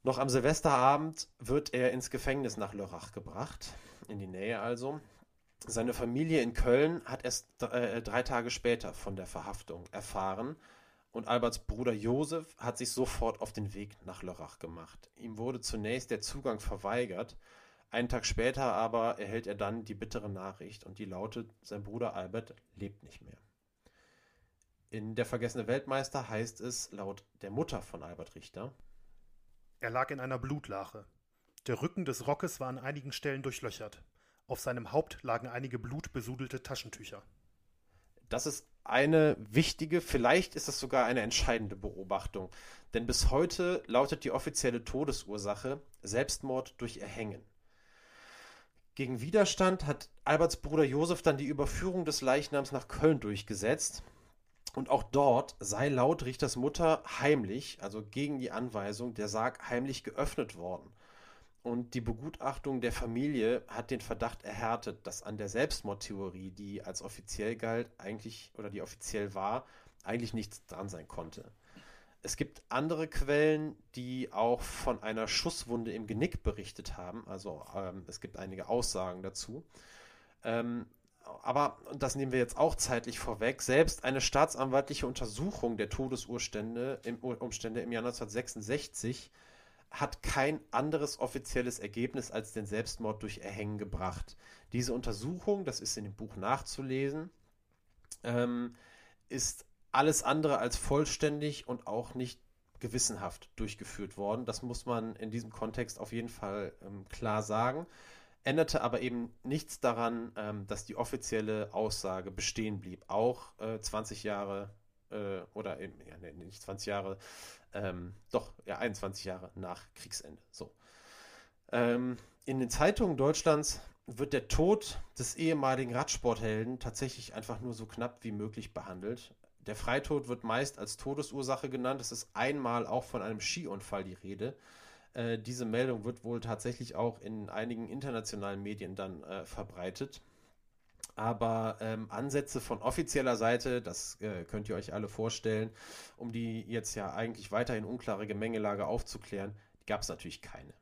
Noch am Silvesterabend wird er ins Gefängnis nach Lörrach gebracht, in die Nähe also. Seine Familie in Köln hat erst äh, drei Tage später von der Verhaftung erfahren und Alberts Bruder Josef hat sich sofort auf den Weg nach Lörrach gemacht. Ihm wurde zunächst der Zugang verweigert, einen Tag später aber erhält er dann die bittere Nachricht und die lautet, sein Bruder Albert lebt nicht mehr. In Der vergessene Weltmeister heißt es laut der Mutter von Albert Richter:
Er lag in einer Blutlache. Der Rücken des Rockes war an einigen Stellen durchlöchert. Auf seinem Haupt lagen einige blutbesudelte Taschentücher.
Das ist eine wichtige, vielleicht ist es sogar eine entscheidende Beobachtung. Denn bis heute lautet die offizielle Todesursache Selbstmord durch Erhängen. Gegen Widerstand hat Alberts Bruder Josef dann die Überführung des Leichnams nach Köln durchgesetzt. Und auch dort sei laut Richters Mutter heimlich, also gegen die Anweisung, der Sarg heimlich geöffnet worden. Und die Begutachtung der Familie hat den Verdacht erhärtet, dass an der Selbstmordtheorie, die als offiziell galt, eigentlich oder die offiziell war, eigentlich nichts dran sein konnte. Es gibt andere Quellen, die auch von einer Schusswunde im Genick berichtet haben. Also ähm, es gibt einige Aussagen dazu. Ähm, aber, und das nehmen wir jetzt auch zeitlich vorweg, selbst eine staatsanwaltliche Untersuchung der Todesurstände im, Umstände im Jahr 1966 hat kein anderes offizielles Ergebnis als den Selbstmord durch Erhängen gebracht. Diese Untersuchung, das ist in dem Buch nachzulesen, ähm, ist alles andere als vollständig und auch nicht gewissenhaft durchgeführt worden. Das muss man in diesem Kontext auf jeden Fall ähm, klar sagen änderte aber eben nichts daran, ähm, dass die offizielle Aussage bestehen blieb. Auch äh, 20 Jahre äh, oder eben, ja, nee, nicht 20 Jahre, ähm, doch, ja, 21 Jahre nach Kriegsende. So. Ähm, in den Zeitungen Deutschlands wird der Tod des ehemaligen Radsporthelden tatsächlich einfach nur so knapp wie möglich behandelt. Der Freitod wird meist als Todesursache genannt. Es ist einmal auch von einem Skiunfall die Rede. Äh, diese Meldung wird wohl tatsächlich auch in einigen internationalen Medien dann äh, verbreitet. Aber ähm, Ansätze von offizieller Seite, das äh, könnt ihr euch alle vorstellen, um die jetzt ja eigentlich weiterhin unklare Gemengelage aufzuklären, gab es natürlich keine.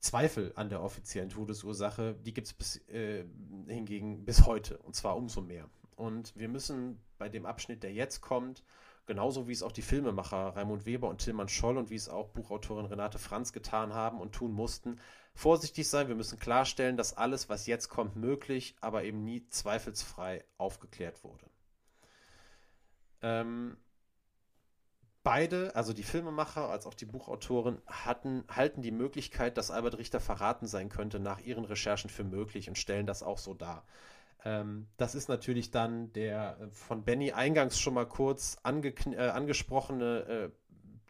Zweifel an der offiziellen Todesursache, die gibt es äh, hingegen bis heute und zwar umso mehr. Und wir müssen bei dem Abschnitt, der jetzt kommt, genauso wie es auch die Filmemacher Raimund Weber und Tilman Scholl und wie es auch Buchautorin Renate Franz getan haben und tun mussten, vorsichtig sein. Wir müssen klarstellen, dass alles, was jetzt kommt, möglich, aber eben nie zweifelsfrei aufgeklärt wurde. Ähm, beide, also die Filmemacher als auch die Buchautorin, hatten, halten die Möglichkeit, dass Albert Richter verraten sein könnte, nach ihren Recherchen für möglich und stellen das auch so dar. Ähm, das ist natürlich dann der äh, von Benny eingangs schon mal kurz äh, angesprochene äh,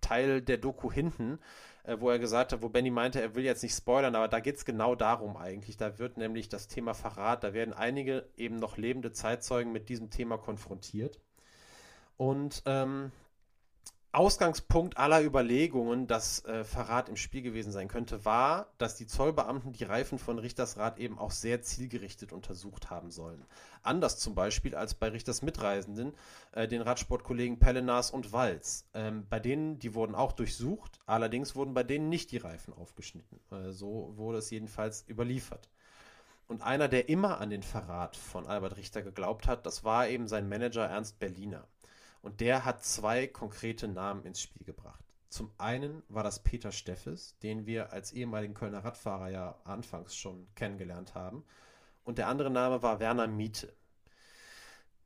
Teil der Doku hinten, äh, wo er gesagt hat, wo Benny meinte, er will jetzt nicht spoilern, aber da geht es genau darum eigentlich. Da wird nämlich das Thema Verrat, da werden einige eben noch lebende Zeitzeugen mit diesem Thema konfrontiert. Und ähm, Ausgangspunkt aller Überlegungen, dass äh, Verrat im Spiel gewesen sein könnte, war, dass die Zollbeamten die Reifen von Richters Rad eben auch sehr zielgerichtet untersucht haben sollen. Anders zum Beispiel als bei Richters Mitreisenden, äh, den Radsportkollegen Pellenas und Walz. Ähm, bei denen, die wurden auch durchsucht, allerdings wurden bei denen nicht die Reifen aufgeschnitten. Äh, so wurde es jedenfalls überliefert. Und einer, der immer an den Verrat von Albert Richter geglaubt hat, das war eben sein Manager Ernst Berliner. Und der hat zwei konkrete Namen ins Spiel gebracht. Zum einen war das Peter Steffes, den wir als ehemaligen Kölner Radfahrer ja anfangs schon kennengelernt haben. Und der andere Name war Werner Miete.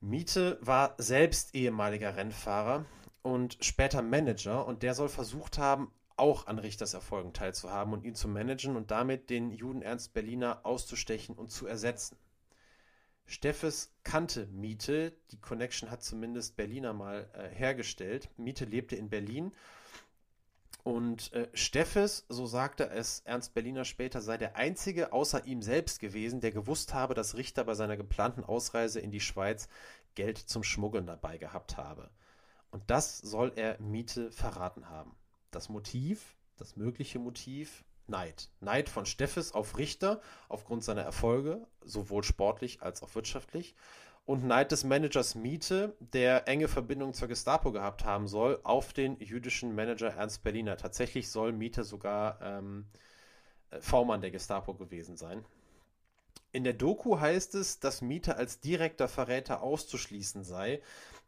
Miete war selbst ehemaliger Rennfahrer und später Manager und der soll versucht haben, auch an Richters Erfolgen teilzuhaben und ihn zu managen und damit den Juden Ernst Berliner auszustechen und zu ersetzen. Steffes kannte Miete. Die Connection hat zumindest Berliner mal äh, hergestellt. Miete lebte in Berlin. Und äh, Steffes, so sagte es Ernst Berliner später, sei der einzige außer ihm selbst gewesen, der gewusst habe, dass Richter bei seiner geplanten Ausreise in die Schweiz Geld zum Schmuggeln dabei gehabt habe. Und das soll er Miete verraten haben. Das Motiv, das mögliche Motiv, Neid. Neid von Steffes auf Richter aufgrund seiner Erfolge, sowohl sportlich als auch wirtschaftlich. Und Neid des Managers Miete, der enge Verbindung zur Gestapo gehabt haben soll, auf den jüdischen Manager Ernst Berliner. Tatsächlich soll Miete sogar ähm, äh, V-Mann der Gestapo gewesen sein. In der Doku heißt es, dass Miete als direkter Verräter auszuschließen sei,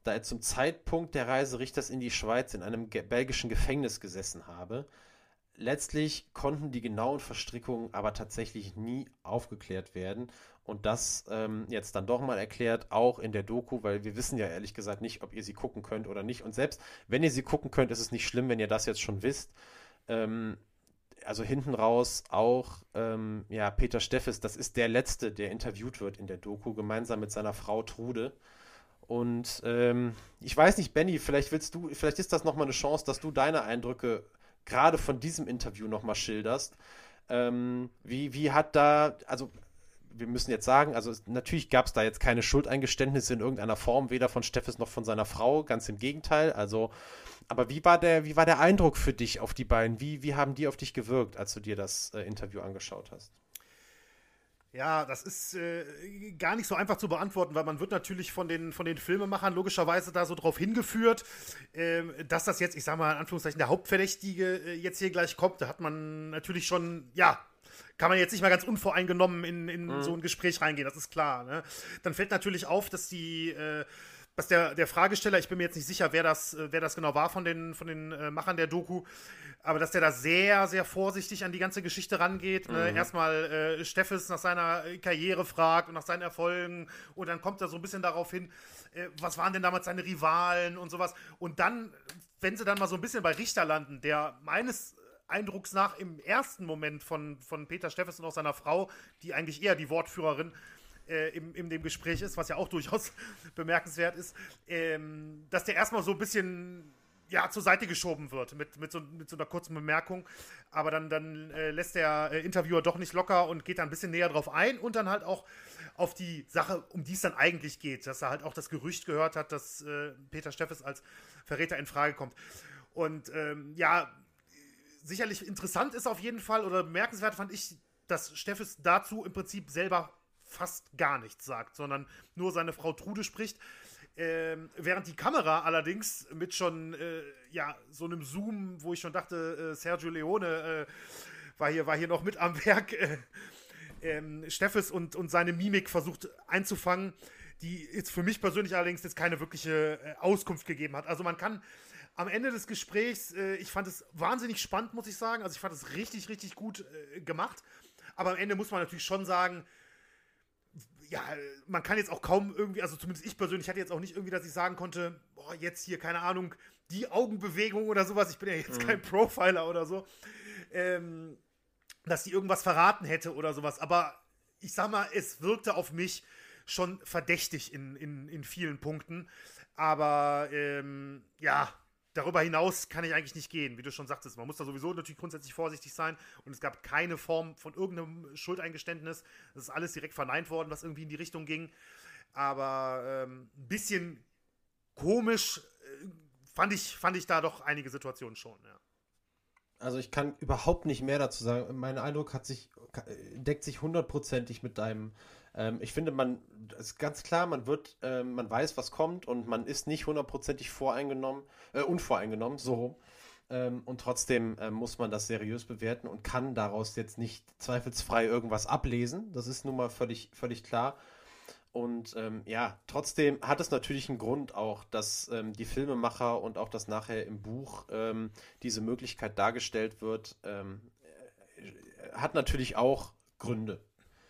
da er zum Zeitpunkt der Reise Richters in die Schweiz in einem belgischen Gefängnis gesessen habe letztlich konnten die genauen Verstrickungen aber tatsächlich nie aufgeklärt werden. Und das ähm, jetzt dann doch mal erklärt, auch in der Doku, weil wir wissen ja ehrlich gesagt nicht, ob ihr sie gucken könnt oder nicht. Und selbst wenn ihr sie gucken könnt, ist es nicht schlimm, wenn ihr das jetzt schon wisst. Ähm, also hinten raus auch, ähm, ja, Peter Steffes, das ist der Letzte, der interviewt wird in der Doku, gemeinsam mit seiner Frau Trude. Und ähm, ich weiß nicht, Benny, vielleicht willst du, vielleicht ist das nochmal eine Chance, dass du deine Eindrücke gerade von diesem Interview nochmal schilderst. Ähm, wie, wie hat da, also wir müssen jetzt sagen, also natürlich gab es da jetzt keine Schuldeingeständnisse in irgendeiner Form, weder von Steffes noch von seiner Frau, ganz im Gegenteil. Also, aber wie war der, wie war der Eindruck für dich auf die beiden? Wie, wie haben die auf dich gewirkt, als du dir das äh, Interview angeschaut hast?
Ja, das ist äh, gar nicht so einfach zu beantworten, weil man wird natürlich von den, von den Filmemachern logischerweise da so drauf hingeführt, äh, dass das jetzt, ich sag mal in Anführungszeichen, der Hauptverdächtige äh, jetzt hier gleich kommt. Da hat man natürlich schon, ja, kann man jetzt nicht mal ganz unvoreingenommen in, in mhm. so ein Gespräch reingehen, das ist klar. Ne? Dann fällt natürlich auf, dass die äh, dass der, der Fragesteller, ich bin mir jetzt nicht sicher, wer das, wer das genau war von den, von den äh, Machern der Doku, aber dass der da sehr, sehr vorsichtig an die ganze Geschichte rangeht. Ne? Mhm. Erstmal äh, Steffes nach seiner Karriere fragt und nach seinen Erfolgen und dann kommt er so ein bisschen darauf hin, äh, was waren denn damals seine Rivalen und sowas. Und dann, wenn sie dann mal so ein bisschen bei Richter landen, der meines Eindrucks nach im ersten Moment von, von Peter Steffes und auch seiner Frau, die eigentlich eher die Wortführerin äh, in, in dem Gespräch ist, was ja auch durchaus bemerkenswert ist, ähm, dass der erstmal so ein bisschen ja, zur Seite geschoben wird mit, mit, so, mit so einer kurzen Bemerkung. Aber dann, dann äh, lässt der äh, Interviewer doch nicht locker und geht da ein bisschen näher drauf ein und dann halt auch auf die Sache, um die es dann eigentlich geht. Dass er halt auch das Gerücht gehört hat, dass äh, Peter Steffes als Verräter in Frage kommt. Und ähm, ja, sicherlich interessant ist auf jeden Fall oder bemerkenswert fand ich, dass Steffes dazu im Prinzip selber fast gar nichts sagt, sondern nur seine Frau Trude spricht. Ähm, während die Kamera allerdings mit schon äh, ja so einem Zoom, wo ich schon dachte, äh, Sergio Leone äh, war hier war hier noch mit am Werk, äh, ähm, Steffes und und seine Mimik versucht einzufangen, die jetzt für mich persönlich allerdings jetzt keine wirkliche äh, Auskunft gegeben hat. Also man kann am Ende des Gesprächs, äh, ich fand es wahnsinnig spannend, muss ich sagen. Also ich fand es richtig, richtig gut gemacht. Aber am Ende muss man natürlich schon sagen, ja, man kann jetzt auch kaum irgendwie, also zumindest ich persönlich hatte jetzt auch nicht irgendwie, dass ich sagen konnte, boah, jetzt hier, keine Ahnung, die Augenbewegung oder sowas, ich bin ja jetzt mhm. kein Profiler oder so, ähm, dass die irgendwas verraten hätte oder sowas. Aber ich sag mal, es wirkte auf mich schon verdächtig in, in, in vielen Punkten. Aber ähm, ja, darüber hinaus kann ich eigentlich nicht gehen, wie du schon sagtest. Man muss da sowieso natürlich grundsätzlich vorsichtig sein und es gab keine Form von irgendeinem Schuldeingeständnis. Das ist alles direkt verneint worden, was irgendwie in die Richtung ging. Aber ähm, ein bisschen komisch äh, fand, ich, fand ich da doch einige Situationen schon, ja.
Also ich kann überhaupt nicht mehr dazu sagen. Mein Eindruck hat sich, deckt sich hundertprozentig mit deinem ähm, ich finde, man ist ganz klar, man wird, äh, man weiß, was kommt und man ist nicht hundertprozentig voreingenommen, äh, unvoreingenommen, so. Ähm, und trotzdem äh, muss man das seriös bewerten und kann daraus jetzt nicht zweifelsfrei irgendwas ablesen. Das ist nun mal völlig, völlig klar. Und ähm, ja, trotzdem hat es natürlich einen Grund auch, dass ähm, die Filmemacher und auch das nachher im Buch ähm, diese Möglichkeit dargestellt wird, ähm, äh, hat natürlich auch Gründe.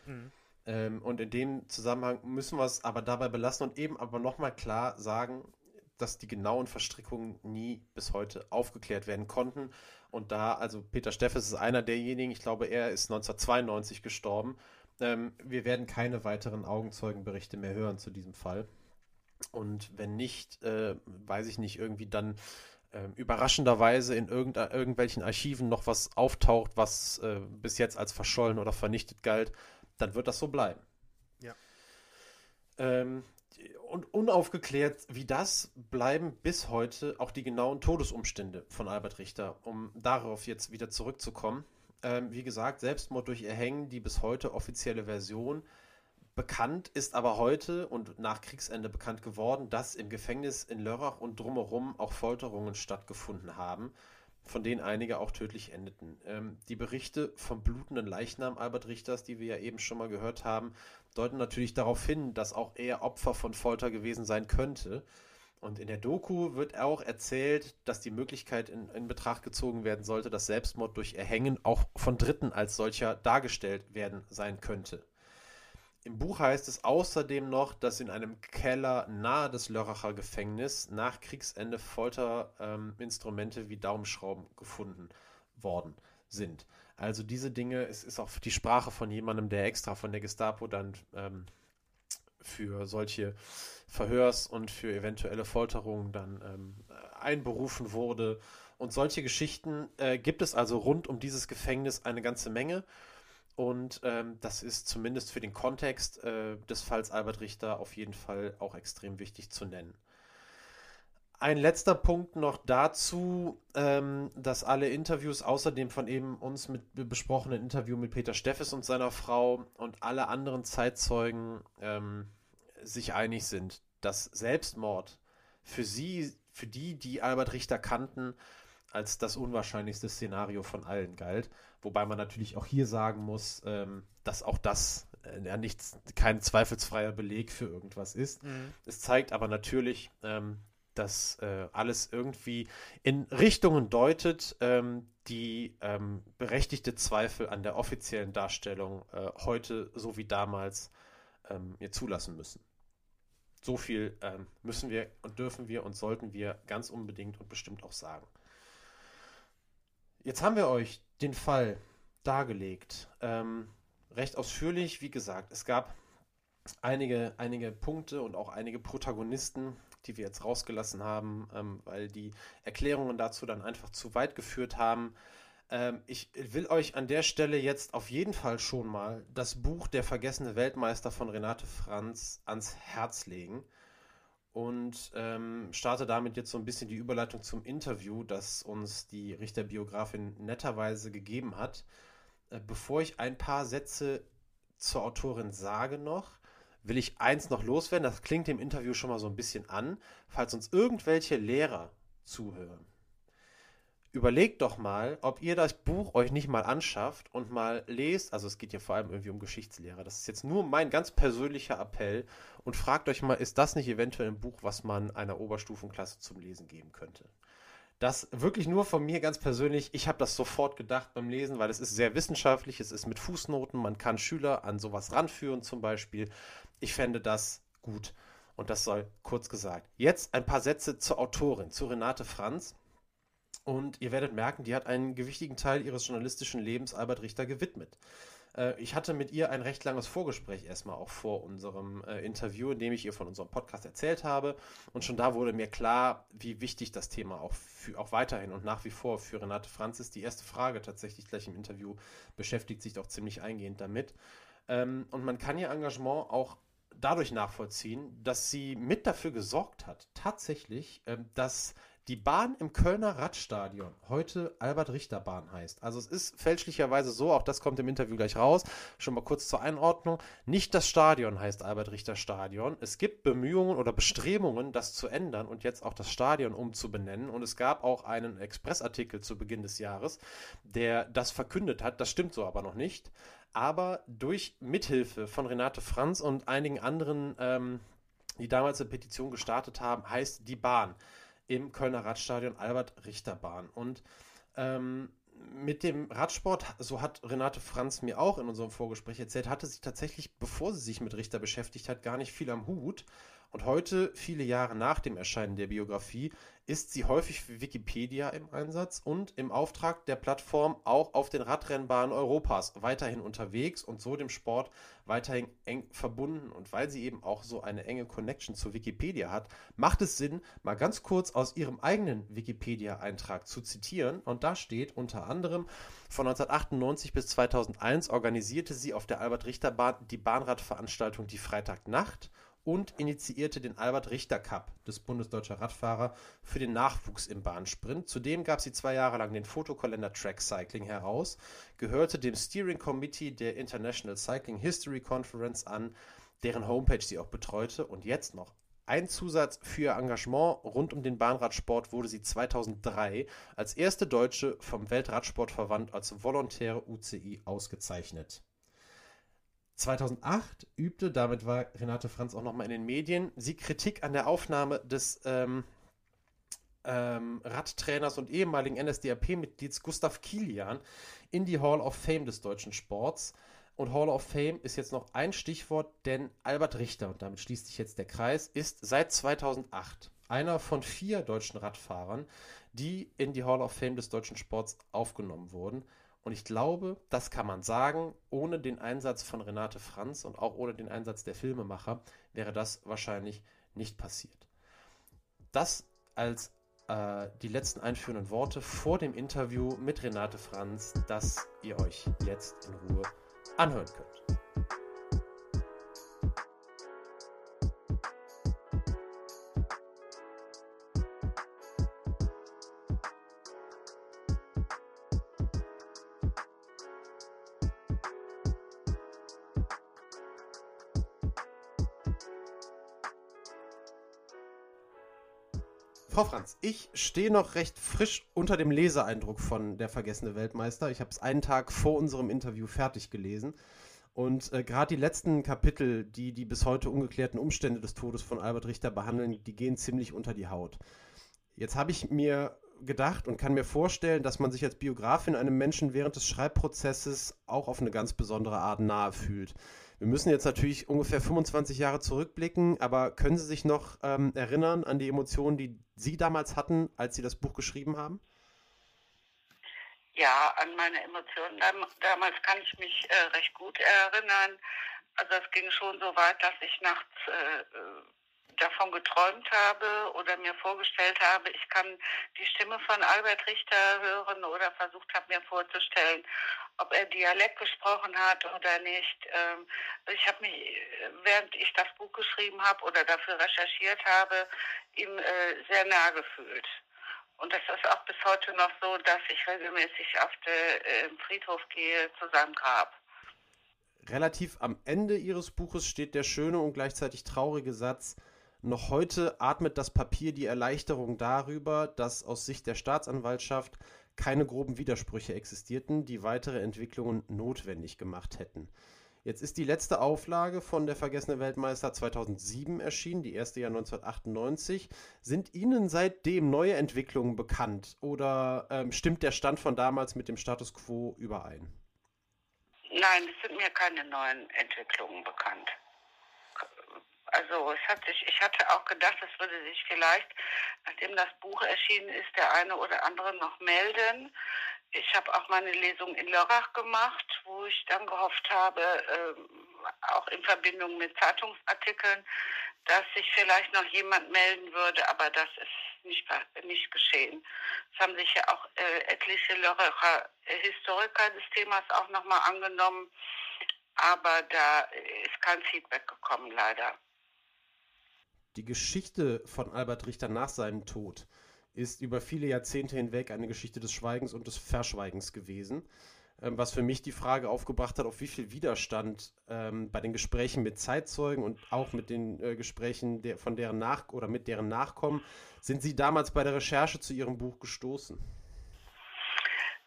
Mhm. Ähm, und in dem Zusammenhang müssen wir es aber dabei belassen und eben aber nochmal klar sagen, dass die genauen Verstrickungen nie bis heute aufgeklärt werden konnten. Und da, also Peter Steffes ist einer derjenigen, ich glaube, er ist 1992 gestorben. Ähm, wir werden keine weiteren Augenzeugenberichte mehr hören zu diesem Fall. Und wenn nicht, äh, weiß ich nicht, irgendwie dann äh, überraschenderweise in irgendwelchen Archiven noch was auftaucht, was äh, bis jetzt als verschollen oder vernichtet galt, dann wird das so bleiben.
Ja.
Ähm, und unaufgeklärt wie das bleiben bis heute auch die genauen Todesumstände von Albert Richter, um darauf jetzt wieder zurückzukommen. Ähm, wie gesagt, Selbstmord durch Erhängen, die bis heute offizielle Version. Bekannt ist aber heute und nach Kriegsende bekannt geworden, dass im Gefängnis in Lörrach und drumherum auch Folterungen stattgefunden haben von denen einige auch tödlich endeten. Ähm, die Berichte vom blutenden Leichnam Albert Richters, die wir ja eben schon mal gehört haben, deuten natürlich darauf hin, dass auch er Opfer von Folter gewesen sein könnte. Und in der Doku wird auch erzählt, dass die Möglichkeit in, in, Betracht gezogen werden sollte, dass Selbstmord durch Erhängen auch von Dritten als solcher dargestellt werden sein könnte. Im Buch heißt es außerdem noch, dass in einem Keller nahe des Lörracher Gefängnis nach Kriegsende Folterinstrumente ähm, wie Daumenschrauben gefunden worden sind. Also diese Dinge, es ist auch die Sprache von jemandem, der extra von der Gestapo dann ähm, für solche Verhörs- und für eventuelle Folterungen dann ähm, einberufen wurde. Und solche Geschichten äh, gibt es also rund um dieses Gefängnis eine ganze Menge. Und ähm, das ist zumindest für den Kontext äh, des Falls Albert Richter auf jeden Fall auch extrem wichtig zu nennen. Ein letzter Punkt noch dazu, ähm, dass alle Interviews, außerdem von eben uns mit besprochenen Interview mit Peter Steffes und seiner Frau und alle anderen Zeitzeugen ähm, sich einig sind, dass Selbstmord für sie, für die, die Albert Richter kannten, als das unwahrscheinlichste Szenario von allen galt. Wobei man natürlich auch hier sagen muss, ähm, dass auch das äh, ja nichts, kein zweifelsfreier Beleg für irgendwas ist. Mhm. Es zeigt aber natürlich, ähm, dass äh, alles irgendwie in Richtungen deutet, ähm, die ähm, berechtigte Zweifel an der offiziellen Darstellung äh, heute so wie damals ähm, zulassen müssen. So viel ähm, müssen wir und dürfen wir und sollten wir ganz unbedingt und bestimmt auch sagen. Jetzt haben wir euch den Fall dargelegt. Ähm, recht ausführlich, wie gesagt, es gab einige, einige Punkte und auch einige Protagonisten, die wir jetzt rausgelassen haben, ähm, weil die Erklärungen dazu dann einfach zu weit geführt haben. Ähm, ich will euch an der Stelle jetzt auf jeden Fall schon mal das Buch Der vergessene Weltmeister von Renate Franz ans Herz legen. Und ähm, starte damit jetzt so ein bisschen die Überleitung zum Interview, das uns die Richterbiografin netterweise gegeben hat. Äh, bevor ich ein paar Sätze zur Autorin sage noch, will ich eins noch loswerden. Das klingt im Interview schon mal so ein bisschen an. Falls uns irgendwelche Lehrer zuhören, überlegt doch mal, ob ihr das Buch euch nicht mal anschafft und mal lest. Also es geht ja vor allem irgendwie um Geschichtslehrer. Das ist jetzt nur mein ganz persönlicher Appell und fragt euch mal, ist das nicht eventuell ein Buch, was man einer Oberstufenklasse zum Lesen geben könnte? Das wirklich nur von mir ganz persönlich. Ich habe das sofort gedacht beim Lesen, weil es ist sehr wissenschaftlich, es ist mit Fußnoten, man kann Schüler an sowas ranführen zum Beispiel. Ich fände das gut. Und das soll kurz gesagt. Jetzt ein paar Sätze zur Autorin, zu Renate Franz. Und ihr werdet merken, die hat einen gewichtigen Teil ihres journalistischen Lebens Albert Richter gewidmet. Äh, ich hatte mit ihr ein recht langes Vorgespräch erstmal auch vor unserem äh, Interview, in dem ich ihr von unserem Podcast erzählt habe. Und schon da wurde mir klar, wie wichtig das Thema auch, für, auch weiterhin und nach wie vor für Renate Franz ist. Die erste Frage tatsächlich gleich im Interview beschäftigt sich auch ziemlich eingehend damit. Ähm, und man kann ihr Engagement auch dadurch nachvollziehen, dass sie mit dafür gesorgt hat, tatsächlich, ähm, dass die Bahn im Kölner Radstadion heute Albert-Richter-Bahn heißt. Also es ist fälschlicherweise so, auch das kommt im Interview gleich raus, schon mal kurz zur Einordnung, nicht das Stadion heißt Albert-Richter-Stadion. Es gibt Bemühungen oder Bestrebungen, das zu ändern und jetzt auch das Stadion umzubenennen. Und es gab auch einen Expressartikel zu Beginn des Jahres, der das verkündet hat. Das stimmt so aber noch nicht. Aber durch Mithilfe von Renate Franz und einigen anderen, ähm, die damals eine Petition gestartet haben, heißt die Bahn im Kölner Radstadion Albert-Richter-Bahn. Und ähm, mit dem Radsport, so hat Renate Franz mir auch in unserem Vorgespräch erzählt, hatte sie tatsächlich, bevor sie sich mit Richter beschäftigt hat, gar nicht viel am Hut. Und heute, viele Jahre nach dem Erscheinen der Biografie, ist sie häufig für Wikipedia im Einsatz und im Auftrag der Plattform auch auf den Radrennbahnen Europas weiterhin unterwegs und so dem Sport weiterhin eng verbunden. Und weil sie eben auch so eine enge Connection zu Wikipedia hat, macht es Sinn, mal ganz kurz aus ihrem eigenen Wikipedia-Eintrag zu zitieren. Und da steht unter anderem, von 1998 bis 2001 organisierte sie auf der Albert-Richter-Bahn die Bahnradveranstaltung Die Freitagnacht und initiierte den Albert Richter Cup des Bundesdeutscher Radfahrer für den Nachwuchs im Bahnsprint. Zudem gab sie zwei Jahre lang den Fotokalender Track Cycling heraus, gehörte dem Steering Committee der International Cycling History Conference an, deren Homepage sie auch betreute. Und jetzt noch ein Zusatz für ihr Engagement rund um den Bahnradsport wurde sie 2003 als erste Deutsche vom Weltradsportverband als volontäre UCI ausgezeichnet. 2008 übte, damit war Renate Franz auch nochmal in den Medien, sie Kritik an der Aufnahme des ähm, ähm, Radtrainers und ehemaligen NSDAP-Mitglieds Gustav Kilian in die Hall of Fame des deutschen Sports. Und Hall of Fame ist jetzt noch ein Stichwort, denn Albert Richter, und damit schließt sich jetzt der Kreis, ist seit 2008 einer von vier deutschen Radfahrern, die in die Hall of Fame des deutschen Sports aufgenommen wurden. Und ich glaube, das kann man sagen, ohne den Einsatz von Renate Franz und auch ohne den Einsatz der Filmemacher wäre das wahrscheinlich nicht passiert. Das als äh, die letzten einführenden Worte vor dem Interview mit Renate Franz, das ihr euch jetzt in Ruhe anhören könnt. Frau Franz, ich stehe noch recht frisch unter dem Leseeindruck von Der vergessene Weltmeister. Ich habe es einen Tag vor unserem Interview fertig gelesen. Und äh, gerade die letzten Kapitel, die die bis heute ungeklärten Umstände des Todes von Albert Richter behandeln, die gehen ziemlich unter die Haut. Jetzt habe ich mir gedacht und kann mir vorstellen, dass man sich als Biografin einem Menschen während des Schreibprozesses auch auf eine ganz besondere Art nahe fühlt. Wir müssen jetzt natürlich ungefähr 25 Jahre zurückblicken, aber können Sie sich noch ähm, erinnern an die Emotionen, die Sie damals hatten, als Sie das Buch geschrieben haben?
Ja, an meine Emotionen damals kann ich mich äh, recht gut erinnern. Also es ging schon so weit, dass ich nachts äh, davon geträumt habe oder mir vorgestellt habe, ich kann die Stimme von Albert Richter hören oder versucht habe mir vorzustellen, ob er Dialekt gesprochen hat oder nicht. Ähm, ich habe mich, während ich das Buch geschrieben habe oder dafür recherchiert habe, ihm äh, sehr nahe gefühlt. Und das ist auch bis heute noch so, dass ich regelmäßig auf den Friedhof gehe zu seinem Grab.
Relativ am Ende ihres Buches steht der schöne und gleichzeitig traurige Satz, noch heute atmet das Papier die Erleichterung darüber, dass aus Sicht der Staatsanwaltschaft keine groben Widersprüche existierten, die weitere Entwicklungen notwendig gemacht hätten. Jetzt ist die letzte Auflage von Der vergessene Weltmeister 2007 erschienen, die erste ja 1998. Sind Ihnen seitdem neue Entwicklungen bekannt oder ähm, stimmt der Stand von damals mit dem Status quo überein?
Nein, es sind mir keine neuen Entwicklungen bekannt. Also es hat sich, ich hatte auch gedacht, es würde sich vielleicht, nachdem das Buch erschienen ist, der eine oder andere noch melden. Ich habe auch meine Lesung in Lörrach gemacht, wo ich dann gehofft habe, äh, auch in Verbindung mit Zeitungsartikeln, dass sich vielleicht noch jemand melden würde, aber das ist nicht, nicht geschehen. Es haben sich ja auch äh, etliche Lörracher Historiker des Themas auch nochmal angenommen, aber da ist kein Feedback gekommen, leider.
Die Geschichte von Albert Richter nach seinem Tod ist über viele Jahrzehnte hinweg eine Geschichte des Schweigens und des Verschweigens gewesen, ähm, was für mich die Frage aufgebracht hat, auf wie viel Widerstand ähm, bei den Gesprächen mit Zeitzeugen und auch mit den äh, Gesprächen der, von deren Nach oder mit deren Nachkommen sind Sie damals bei der Recherche zu Ihrem Buch gestoßen?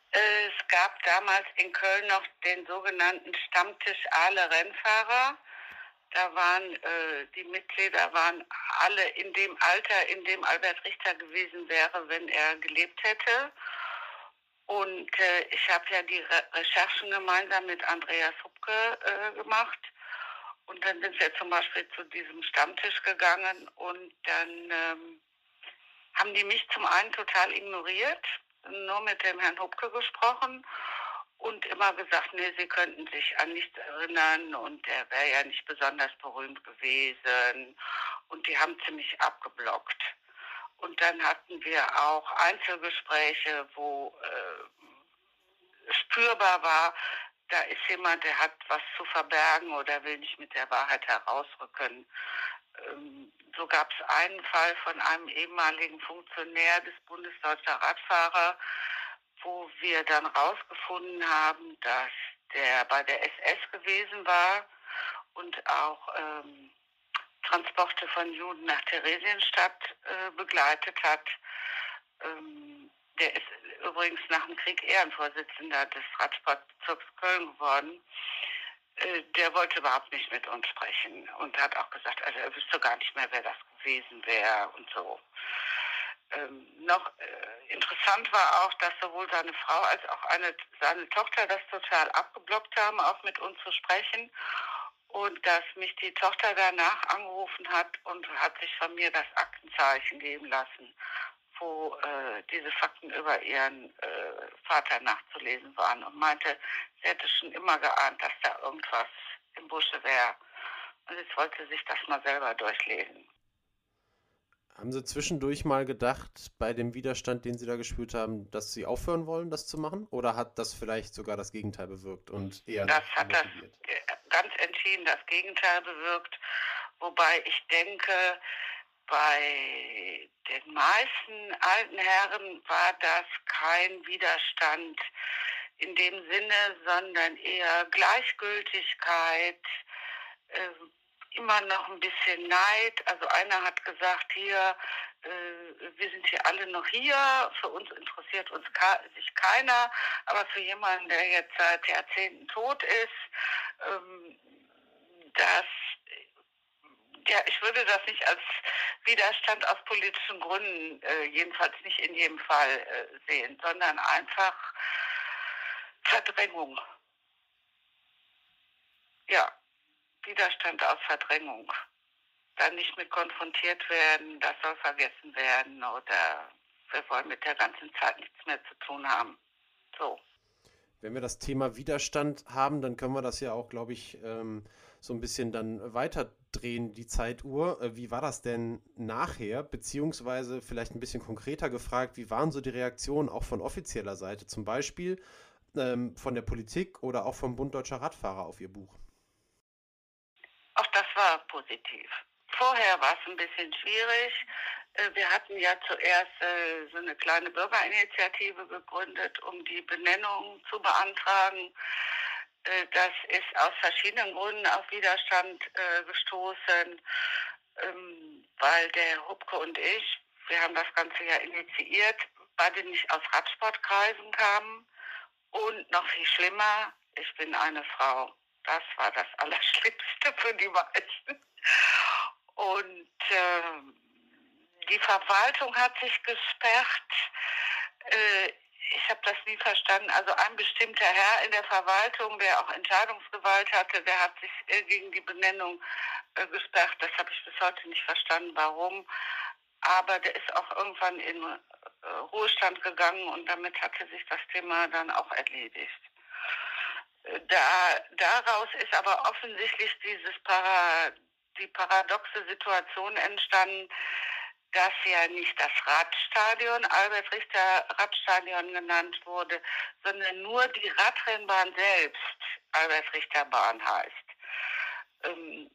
Es gab damals in Köln noch den sogenannten Stammtisch Aale Rennfahrer da waren äh, die Mitglieder waren alle in dem Alter, in dem Albert Richter gewesen wäre, wenn er gelebt hätte. Und äh, ich habe ja die Re Recherchen gemeinsam mit Andreas Hupke äh, gemacht. Und dann sind wir zum Beispiel zu diesem Stammtisch gegangen und dann ähm, haben die mich zum einen total ignoriert, nur mit dem Herrn Hupke gesprochen und immer gesagt, nee, sie könnten sich an nichts erinnern und er wäre ja nicht besonders berühmt gewesen und die haben ziemlich abgeblockt. Und dann hatten wir auch Einzelgespräche, wo äh, spürbar war, da ist jemand, der hat was zu verbergen oder will nicht mit der Wahrheit herausrücken. Ähm, so gab es einen Fall von einem ehemaligen Funktionär des Bundesdeutscher Radfahrer, wo wir dann rausgefunden haben, dass der bei der SS gewesen war und auch ähm, Transporte von Juden nach Theresienstadt äh, begleitet hat. Ähm, der ist übrigens nach dem Krieg Ehrenvorsitzender des Radsportbezirks Köln geworden. Äh, der wollte überhaupt nicht mit uns sprechen und hat auch gesagt, also er wüsste gar nicht mehr, wer das gewesen wäre und so. Ähm, noch äh, interessant war auch, dass sowohl seine Frau als auch eine, seine Tochter das total abgeblockt haben, auch mit uns zu sprechen. Und dass mich die Tochter danach angerufen hat und hat sich von mir das Aktenzeichen geben lassen, wo äh, diese Fakten über ihren äh, Vater nachzulesen waren und meinte, sie hätte schon immer geahnt, dass da irgendwas im Busche wäre. Und jetzt wollte sie sich das mal selber durchlesen.
Haben Sie zwischendurch mal gedacht, bei dem Widerstand, den Sie da gespürt haben, dass Sie aufhören wollen, das zu machen? Oder hat das vielleicht sogar das Gegenteil bewirkt und eher
Das hat das ganz entschieden das Gegenteil bewirkt. Wobei ich denke, bei den meisten alten Herren war das kein Widerstand in dem Sinne, sondern eher Gleichgültigkeit, äh, immer noch ein bisschen Neid. Also einer hat gesagt, hier, äh, wir sind hier alle noch hier, für uns interessiert uns sich keiner, aber für jemanden, der jetzt seit Jahrzehnten tot ist, ähm, das ja, ich würde das nicht als Widerstand aus politischen Gründen, äh, jedenfalls nicht in jedem Fall äh, sehen, sondern einfach Verdrängung. Ja. Widerstand aus Verdrängung. Dann nicht mit konfrontiert werden, das soll vergessen werden oder wir wollen mit der ganzen Zeit nichts mehr zu tun haben. So.
Wenn wir das Thema Widerstand haben, dann können wir das ja auch, glaube ich, ähm, so ein bisschen dann weiterdrehen, die Zeituhr. Äh, wie war das denn nachher? Beziehungsweise vielleicht ein bisschen konkreter gefragt, wie waren so die Reaktionen auch von offizieller Seite, zum Beispiel ähm, von der Politik oder auch vom Bund Deutscher Radfahrer auf Ihr Buch?
War positiv. Vorher war es ein bisschen schwierig. Äh, wir hatten ja zuerst äh, so eine kleine Bürgerinitiative gegründet, um die Benennung zu beantragen. Äh, das ist aus verschiedenen Gründen auf Widerstand gestoßen, ähm, weil der Hubke und ich, wir haben das Ganze ja initiiert, beide nicht aus Radsportkreisen kamen und noch viel schlimmer, ich bin eine Frau. Das war das Allerschlimmste für die meisten. Und äh, die Verwaltung hat sich gesperrt. Äh, ich habe das nie verstanden. Also ein bestimmter Herr in der Verwaltung, der auch Entscheidungsgewalt hatte, der hat sich äh, gegen die Benennung äh, gesperrt. Das habe ich bis heute nicht verstanden, warum. Aber der ist auch irgendwann in äh, Ruhestand gegangen und damit hatte sich das Thema dann auch erledigt. Da, daraus ist aber offensichtlich dieses Para, die paradoxe Situation entstanden, dass ja nicht das Radstadion, Albert Richter Radstadion genannt wurde, sondern nur die Radrennbahn selbst Albert Richter Bahn heißt. Ähm,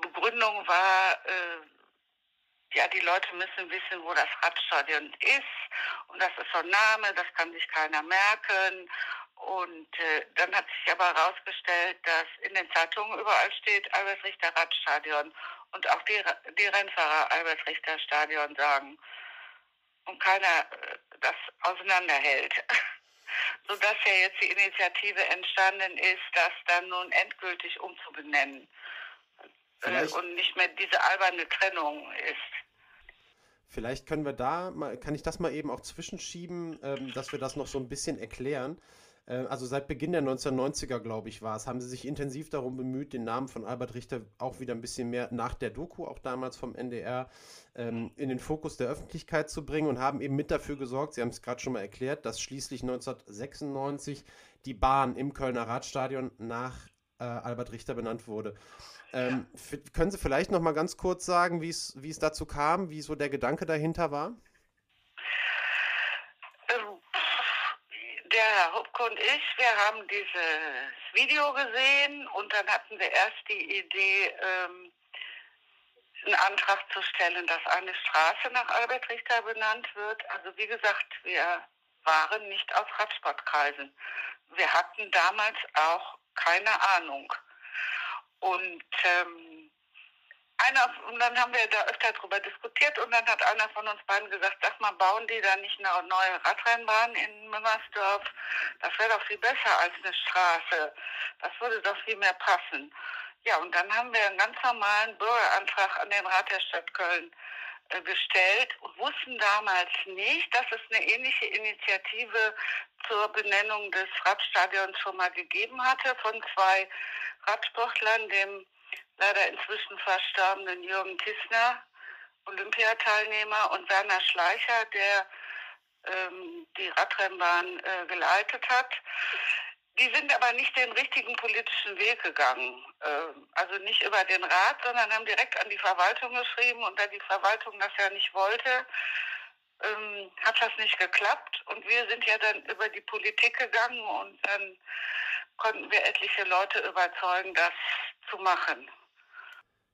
Begründung war, äh, ja, die Leute müssen wissen, wo das Radstadion ist und das ist so ein Name, das kann sich keiner merken. Und äh, dann hat sich aber herausgestellt, dass in den Zeitungen überall steht Albert Richter Radstadion und auch die, die Rennfahrer Albert Richter Stadion sagen und keiner äh, das auseinanderhält. Sodass ja jetzt die Initiative entstanden ist, das dann nun endgültig umzubenennen äh, und nicht mehr diese alberne Trennung ist.
Vielleicht können wir da mal, kann ich das mal eben auch zwischenschieben, ähm, dass wir das noch so ein bisschen erklären. Äh, also seit Beginn der 1990er, glaube ich, war es, haben sie sich intensiv darum bemüht, den Namen von Albert Richter auch wieder ein bisschen mehr nach der Doku, auch damals vom NDR, ähm, in den Fokus der Öffentlichkeit zu bringen und haben eben mit dafür gesorgt, Sie haben es gerade schon mal erklärt, dass schließlich 1996 die Bahn im Kölner Radstadion nach äh, Albert Richter benannt wurde. Ähm, können Sie vielleicht noch mal ganz kurz sagen, wie es dazu kam, wie so der Gedanke dahinter war?
Der Hupke und ich, wir haben dieses Video gesehen und dann hatten wir erst die Idee, ähm, einen Antrag zu stellen, dass eine Straße nach Albert Richter benannt wird. Also wie gesagt, wir waren nicht aus Radsportkreisen. Wir hatten damals auch keine Ahnung. Und ähm, einer, und dann haben wir da öfter drüber diskutiert und dann hat einer von uns beiden gesagt, sag mal, bauen die da nicht eine neue Radrennbahn in Müngersdorf? Das wäre doch viel besser als eine Straße. Das würde doch viel mehr passen. Ja, und dann haben wir einen ganz normalen Bürgerantrag an den Rat der Stadt Köln äh, gestellt und wussten damals nicht, dass es eine ähnliche Initiative zur Benennung des Radstadions schon mal gegeben hatte von zwei Radsportlern, dem leider inzwischen verstorbenen Jürgen Tissner, Olympiateilnehmer, und Werner Schleicher, der ähm, die Radrennbahn äh, geleitet hat. Die sind aber nicht den richtigen politischen Weg gegangen. Äh, also nicht über den Rat, sondern haben direkt an die Verwaltung geschrieben. Und da die Verwaltung das ja nicht wollte, ähm, hat das nicht geklappt. Und wir sind ja dann über die Politik gegangen und dann konnten wir etliche Leute überzeugen, das zu machen.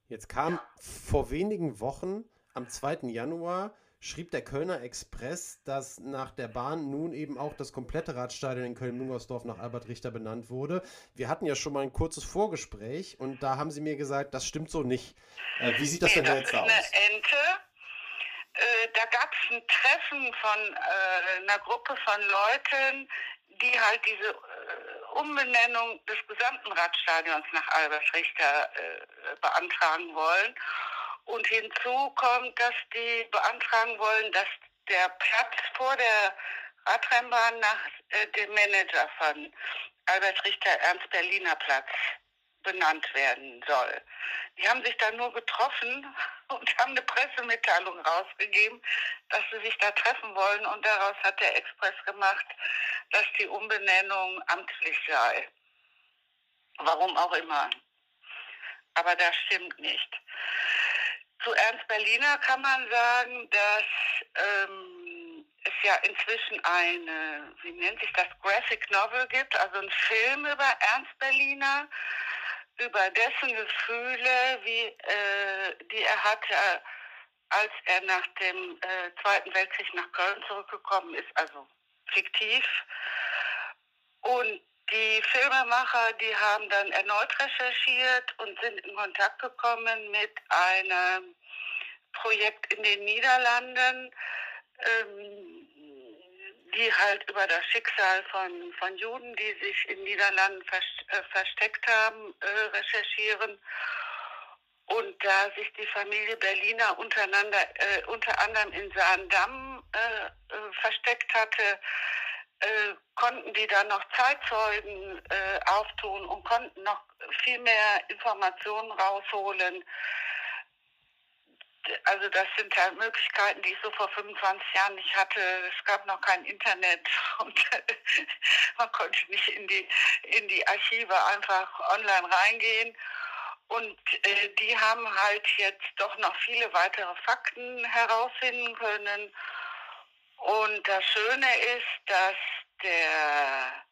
Jetzt kam vor wenigen Wochen, am 2. Januar, schrieb der Kölner Express, dass nach der Bahn nun eben auch das komplette Radstadion in Köln-Müngersdorf nach Albert Richter benannt wurde. Wir hatten ja schon mal ein kurzes Vorgespräch und da haben Sie mir gesagt, das stimmt so nicht. Äh, wie sieht das nee, denn das jetzt aus?
Eine Ente. Äh, da gab es ein Treffen von äh, einer Gruppe von Leuten, die halt diese äh, Umbenennung des gesamten Radstadions nach Albert Richter äh, beantragen wollen. Und hinzu kommt, dass die beantragen wollen, dass der Platz vor der Radrennbahn nach äh, dem Manager von Albert Richter Ernst Berliner Platz benannt werden soll. Die haben sich da nur getroffen und haben eine Pressemitteilung rausgegeben, dass sie sich da treffen wollen und daraus hat der Express gemacht, dass die Umbenennung amtlich sei. Warum auch immer. Aber das stimmt nicht. Zu Ernst Berliner kann man sagen, dass ähm, es ja inzwischen eine, wie nennt sich das, Graphic Novel gibt, also ein Film über Ernst Berliner, über dessen Gefühle, wie, äh, die er hatte, als er nach dem äh, Zweiten Weltkrieg nach Köln zurückgekommen ist, also fiktiv. Und die Filmemacher, die haben dann erneut recherchiert und sind in Kontakt gekommen mit einem Projekt in den Niederlanden, ähm, die halt über das Schicksal von, von Juden, die sich in Niederlanden äh, versteckt haben, äh, recherchieren. Und da sich die Familie Berliner untereinander, äh, unter anderem in Saardamm äh, äh, versteckt hatte, äh, konnten die dann noch Zeitzeugen auftun und konnten noch viel mehr Informationen rausholen. Also das sind halt Möglichkeiten, die ich so vor 25 Jahren nicht hatte. Es gab noch kein Internet und man konnte nicht in die, in die Archive einfach online reingehen. Und äh, die haben halt jetzt doch noch viele weitere Fakten herausfinden können und das Schöne ist, dass der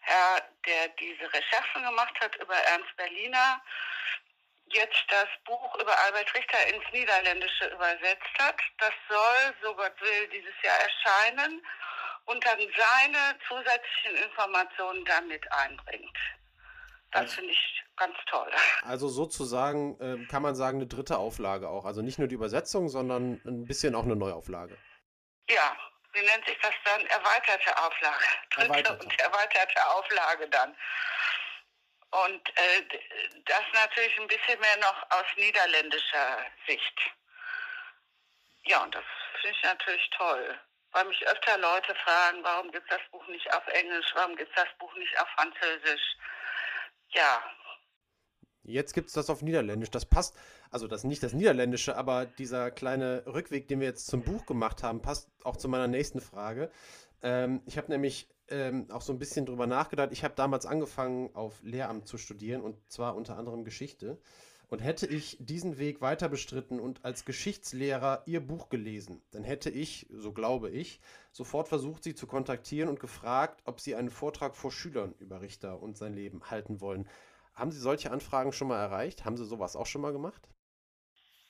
Herr, der diese Recherchen gemacht hat über Ernst Berliner, jetzt das Buch über Albert Richter ins Niederländische übersetzt hat. Das soll, so Gott will, dieses Jahr erscheinen und dann seine zusätzlichen Informationen damit einbringt. Das also, finde ich ganz toll.
Also sozusagen äh, kann man sagen, eine dritte Auflage auch. Also nicht nur die Übersetzung, sondern ein bisschen auch eine Neuauflage.
Ja, wie nennt sich das dann? Erweiterte Auflage. Dritte erweiterte. und erweiterte Auflage dann. Und äh, das natürlich ein bisschen mehr noch aus niederländischer Sicht. Ja, und das finde ich natürlich toll. Weil mich öfter Leute fragen, warum gibt es das Buch nicht auf Englisch, warum gibt es das Buch nicht auf Französisch? Ja.
Jetzt gibt es das auf Niederländisch. Das passt also das nicht das Niederländische, aber dieser kleine Rückweg, den wir jetzt zum Buch gemacht haben, passt auch zu meiner nächsten Frage. Ähm, ich habe nämlich ähm, auch so ein bisschen drüber nachgedacht. Ich habe damals angefangen, auf Lehramt zu studieren und zwar unter anderem Geschichte. Und hätte ich diesen Weg weiter bestritten und als Geschichtslehrer ihr Buch gelesen, dann hätte ich, so glaube ich, sofort versucht, sie zu kontaktieren und gefragt, ob sie einen Vortrag vor Schülern über Richter und sein Leben halten wollen. Haben Sie solche Anfragen schon mal erreicht? Haben Sie sowas auch schon mal gemacht?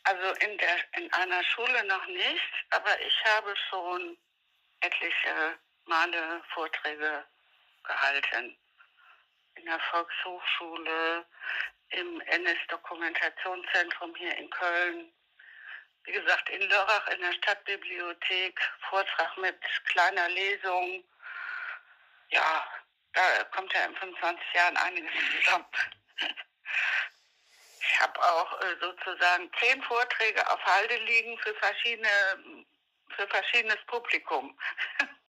Also in, der, in einer Schule noch nicht, aber ich habe schon etliche Male Vorträge gehalten. In der Volkshochschule, im NS-Dokumentationszentrum hier in Köln. Wie gesagt, in Lörrach in der Stadtbibliothek, Vortrag mit kleiner Lesung. Ja, da kommt ja in 25 Jahren einiges zusammen. Ich habe auch äh, sozusagen zehn Vorträge auf Halde liegen für verschiedene für verschiedenes Publikum.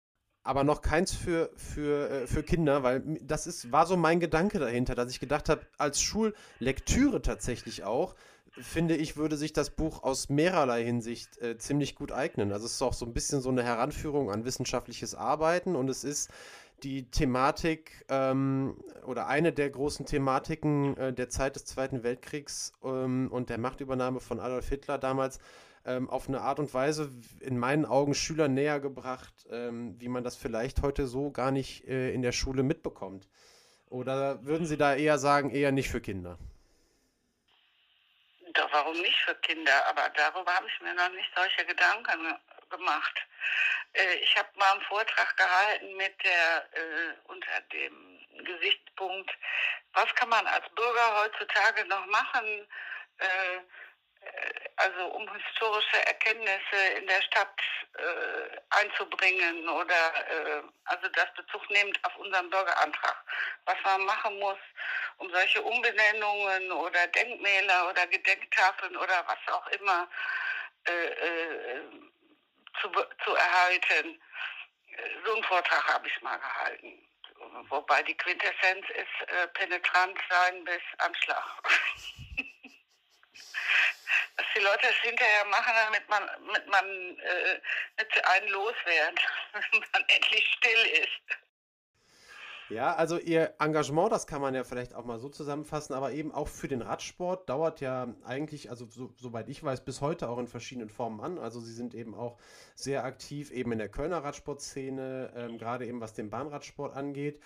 Aber noch keins für, für, äh, für Kinder, weil das ist, war so mein Gedanke dahinter, dass ich gedacht habe, als Schullektüre tatsächlich auch, finde ich, würde sich das Buch aus mehrerlei Hinsicht äh, ziemlich gut eignen. Also es ist auch so ein bisschen so eine Heranführung an wissenschaftliches Arbeiten und es ist die Thematik ähm, oder eine der großen Thematiken äh, der Zeit des Zweiten Weltkriegs ähm, und der Machtübernahme von Adolf Hitler damals ähm, auf eine Art und Weise in meinen Augen Schülern näher gebracht, ähm, wie man das vielleicht heute so gar nicht äh, in der Schule mitbekommt. Oder würden Sie da eher sagen, eher nicht für Kinder?
Doch, warum nicht für Kinder? Aber darüber habe ich mir noch nicht solche Gedanken gemacht. Äh, ich habe mal einen Vortrag gehalten mit der äh, unter dem Gesichtspunkt, was kann man als Bürger heutzutage noch machen, äh, also um historische Erkenntnisse in der Stadt äh, einzubringen oder äh, also das Bezug nehmend auf unseren Bürgerantrag, was man machen muss, um solche Umbenennungen oder Denkmäler oder Gedenktafeln oder was auch immer zu, zu erhalten. So einen Vortrag habe ich mal gehalten. wobei die Quintessenz ist äh, penetrant sein bis Anschlag. Was die Leute hinterher machen, damit man, damit man äh, mit einen loswerden, wenn man endlich still ist.
Ja, also ihr Engagement, das kann man ja vielleicht auch mal so zusammenfassen, aber eben auch für den Radsport dauert ja eigentlich, also so, soweit ich weiß, bis heute auch in verschiedenen Formen an. Also sie sind eben auch sehr aktiv eben in der Kölner Radsportszene, ähm, gerade eben was den Bahnradsport angeht.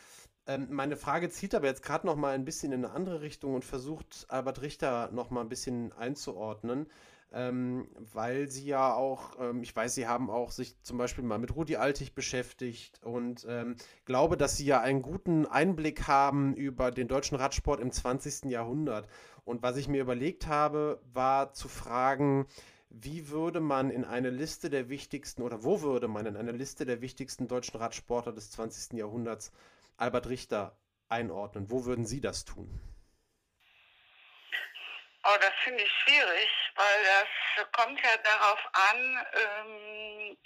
Ähm, meine Frage zieht aber jetzt gerade noch mal ein bisschen in eine andere Richtung und versucht Albert Richter noch mal ein bisschen einzuordnen ähm, weil sie ja auch, ähm, ich weiß, sie haben auch sich zum Beispiel mal mit Rudi Altig beschäftigt und ähm, glaube, dass sie ja einen guten Einblick haben über den deutschen Radsport im 20. Jahrhundert. Und was ich mir überlegt habe, war zu fragen, wie würde man in eine Liste der wichtigsten oder wo würde man in eine Liste der wichtigsten deutschen Radsportler des 20. Jahrhunderts Albert Richter einordnen? Wo würden Sie das tun?
Oh, das finde ich schwierig, weil das kommt ja darauf an, ähm,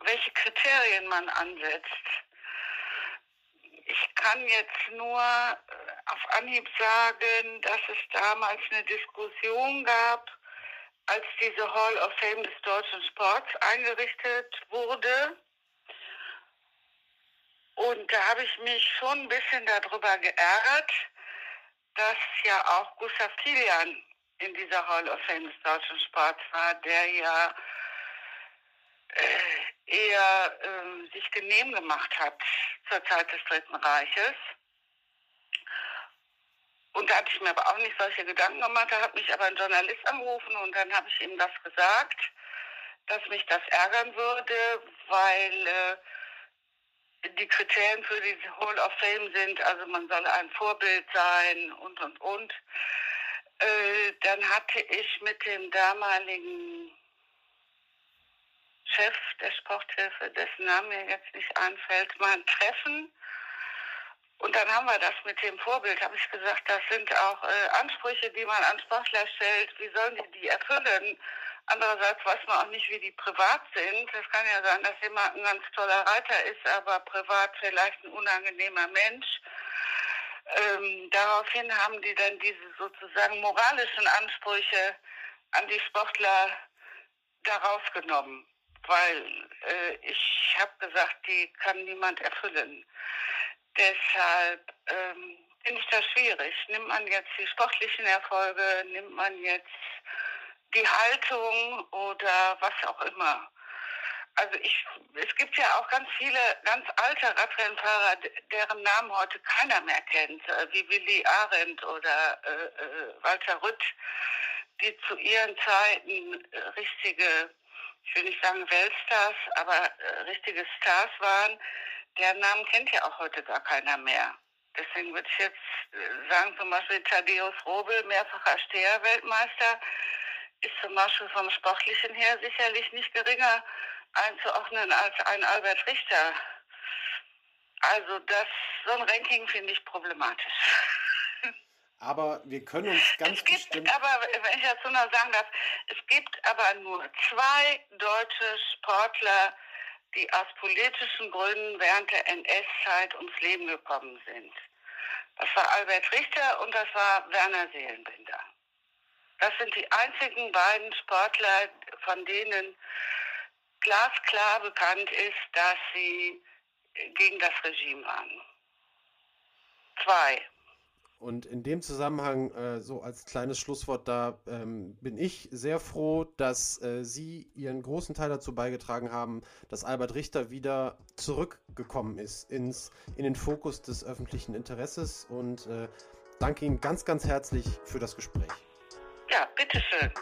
welche Kriterien man ansetzt. Ich kann jetzt nur äh, auf Anhieb sagen, dass es damals eine Diskussion gab, als diese Hall of Fame des deutschen Sports eingerichtet wurde. Und da habe ich mich schon ein bisschen darüber geärgert, dass ja auch Gustav Kilian in dieser Hall of Fame des deutschen Sports war, der ja äh, eher äh, sich genehm gemacht hat zur Zeit des Dritten Reiches. Und da hatte ich mir aber auch nicht solche Gedanken gemacht. Da hat mich aber ein Journalist angerufen und dann habe ich ihm das gesagt, dass mich das ärgern würde, weil äh, die Kriterien für diese Hall of Fame sind, also man solle ein Vorbild sein und, und, und. Äh, dann hatte ich mit dem damaligen Chef der Sporthilfe, dessen Name mir jetzt nicht einfällt, mal ein Treffen. Und dann haben wir das mit dem Vorbild, habe ich gesagt, das sind auch äh, Ansprüche, die man an Sportler stellt. Wie sollen die die erfüllen? Andererseits weiß man auch nicht, wie die privat sind. Es kann ja sein, dass jemand ein ganz toller Reiter ist, aber privat vielleicht ein unangenehmer Mensch. Ähm, daraufhin haben die dann diese sozusagen moralischen Ansprüche an die Sportler daraus genommen, weil äh, ich habe gesagt, die kann niemand erfüllen. Deshalb ähm, finde ich das schwierig. Nimmt man jetzt die sportlichen Erfolge, nimmt man jetzt die Haltung oder was auch immer. Also ich, es gibt ja auch ganz viele ganz alte Radrennfahrer, deren Namen heute keiner mehr kennt, äh, wie Willi Arendt oder äh, äh, Walter Rütt, die zu ihren Zeiten äh, richtige, ich will nicht sagen Weltstars, aber richtige Stars waren. Deren Namen kennt ja auch heute gar keiner mehr. Deswegen würde ich jetzt sagen, zum Beispiel Thaddeus Robel, mehrfacher Steher-Weltmeister, ist zum Beispiel vom Sportlichen her sicherlich nicht geringer einzuordnen als ein Albert Richter. Also das, so ein Ranking finde ich problematisch.
Aber wir können uns ganz
es gibt bestimmt... aber, wenn ich dazu noch sagen darf, es gibt aber nur zwei deutsche Sportler, die aus politischen Gründen während der NS-Zeit ums Leben gekommen sind. Das war Albert Richter und das war Werner Seelenbinder. Das sind die einzigen beiden Sportler, von denen glasklar bekannt ist, dass sie gegen das Regime waren. Zwei.
Und in dem Zusammenhang, äh, so als kleines Schlusswort, da ähm, bin ich sehr froh, dass äh, Sie Ihren großen Teil dazu beigetragen haben, dass Albert Richter wieder zurückgekommen ist ins, in den Fokus des öffentlichen Interesses. Und äh, danke Ihnen ganz, ganz herzlich für das Gespräch.
Ja, bitteschön.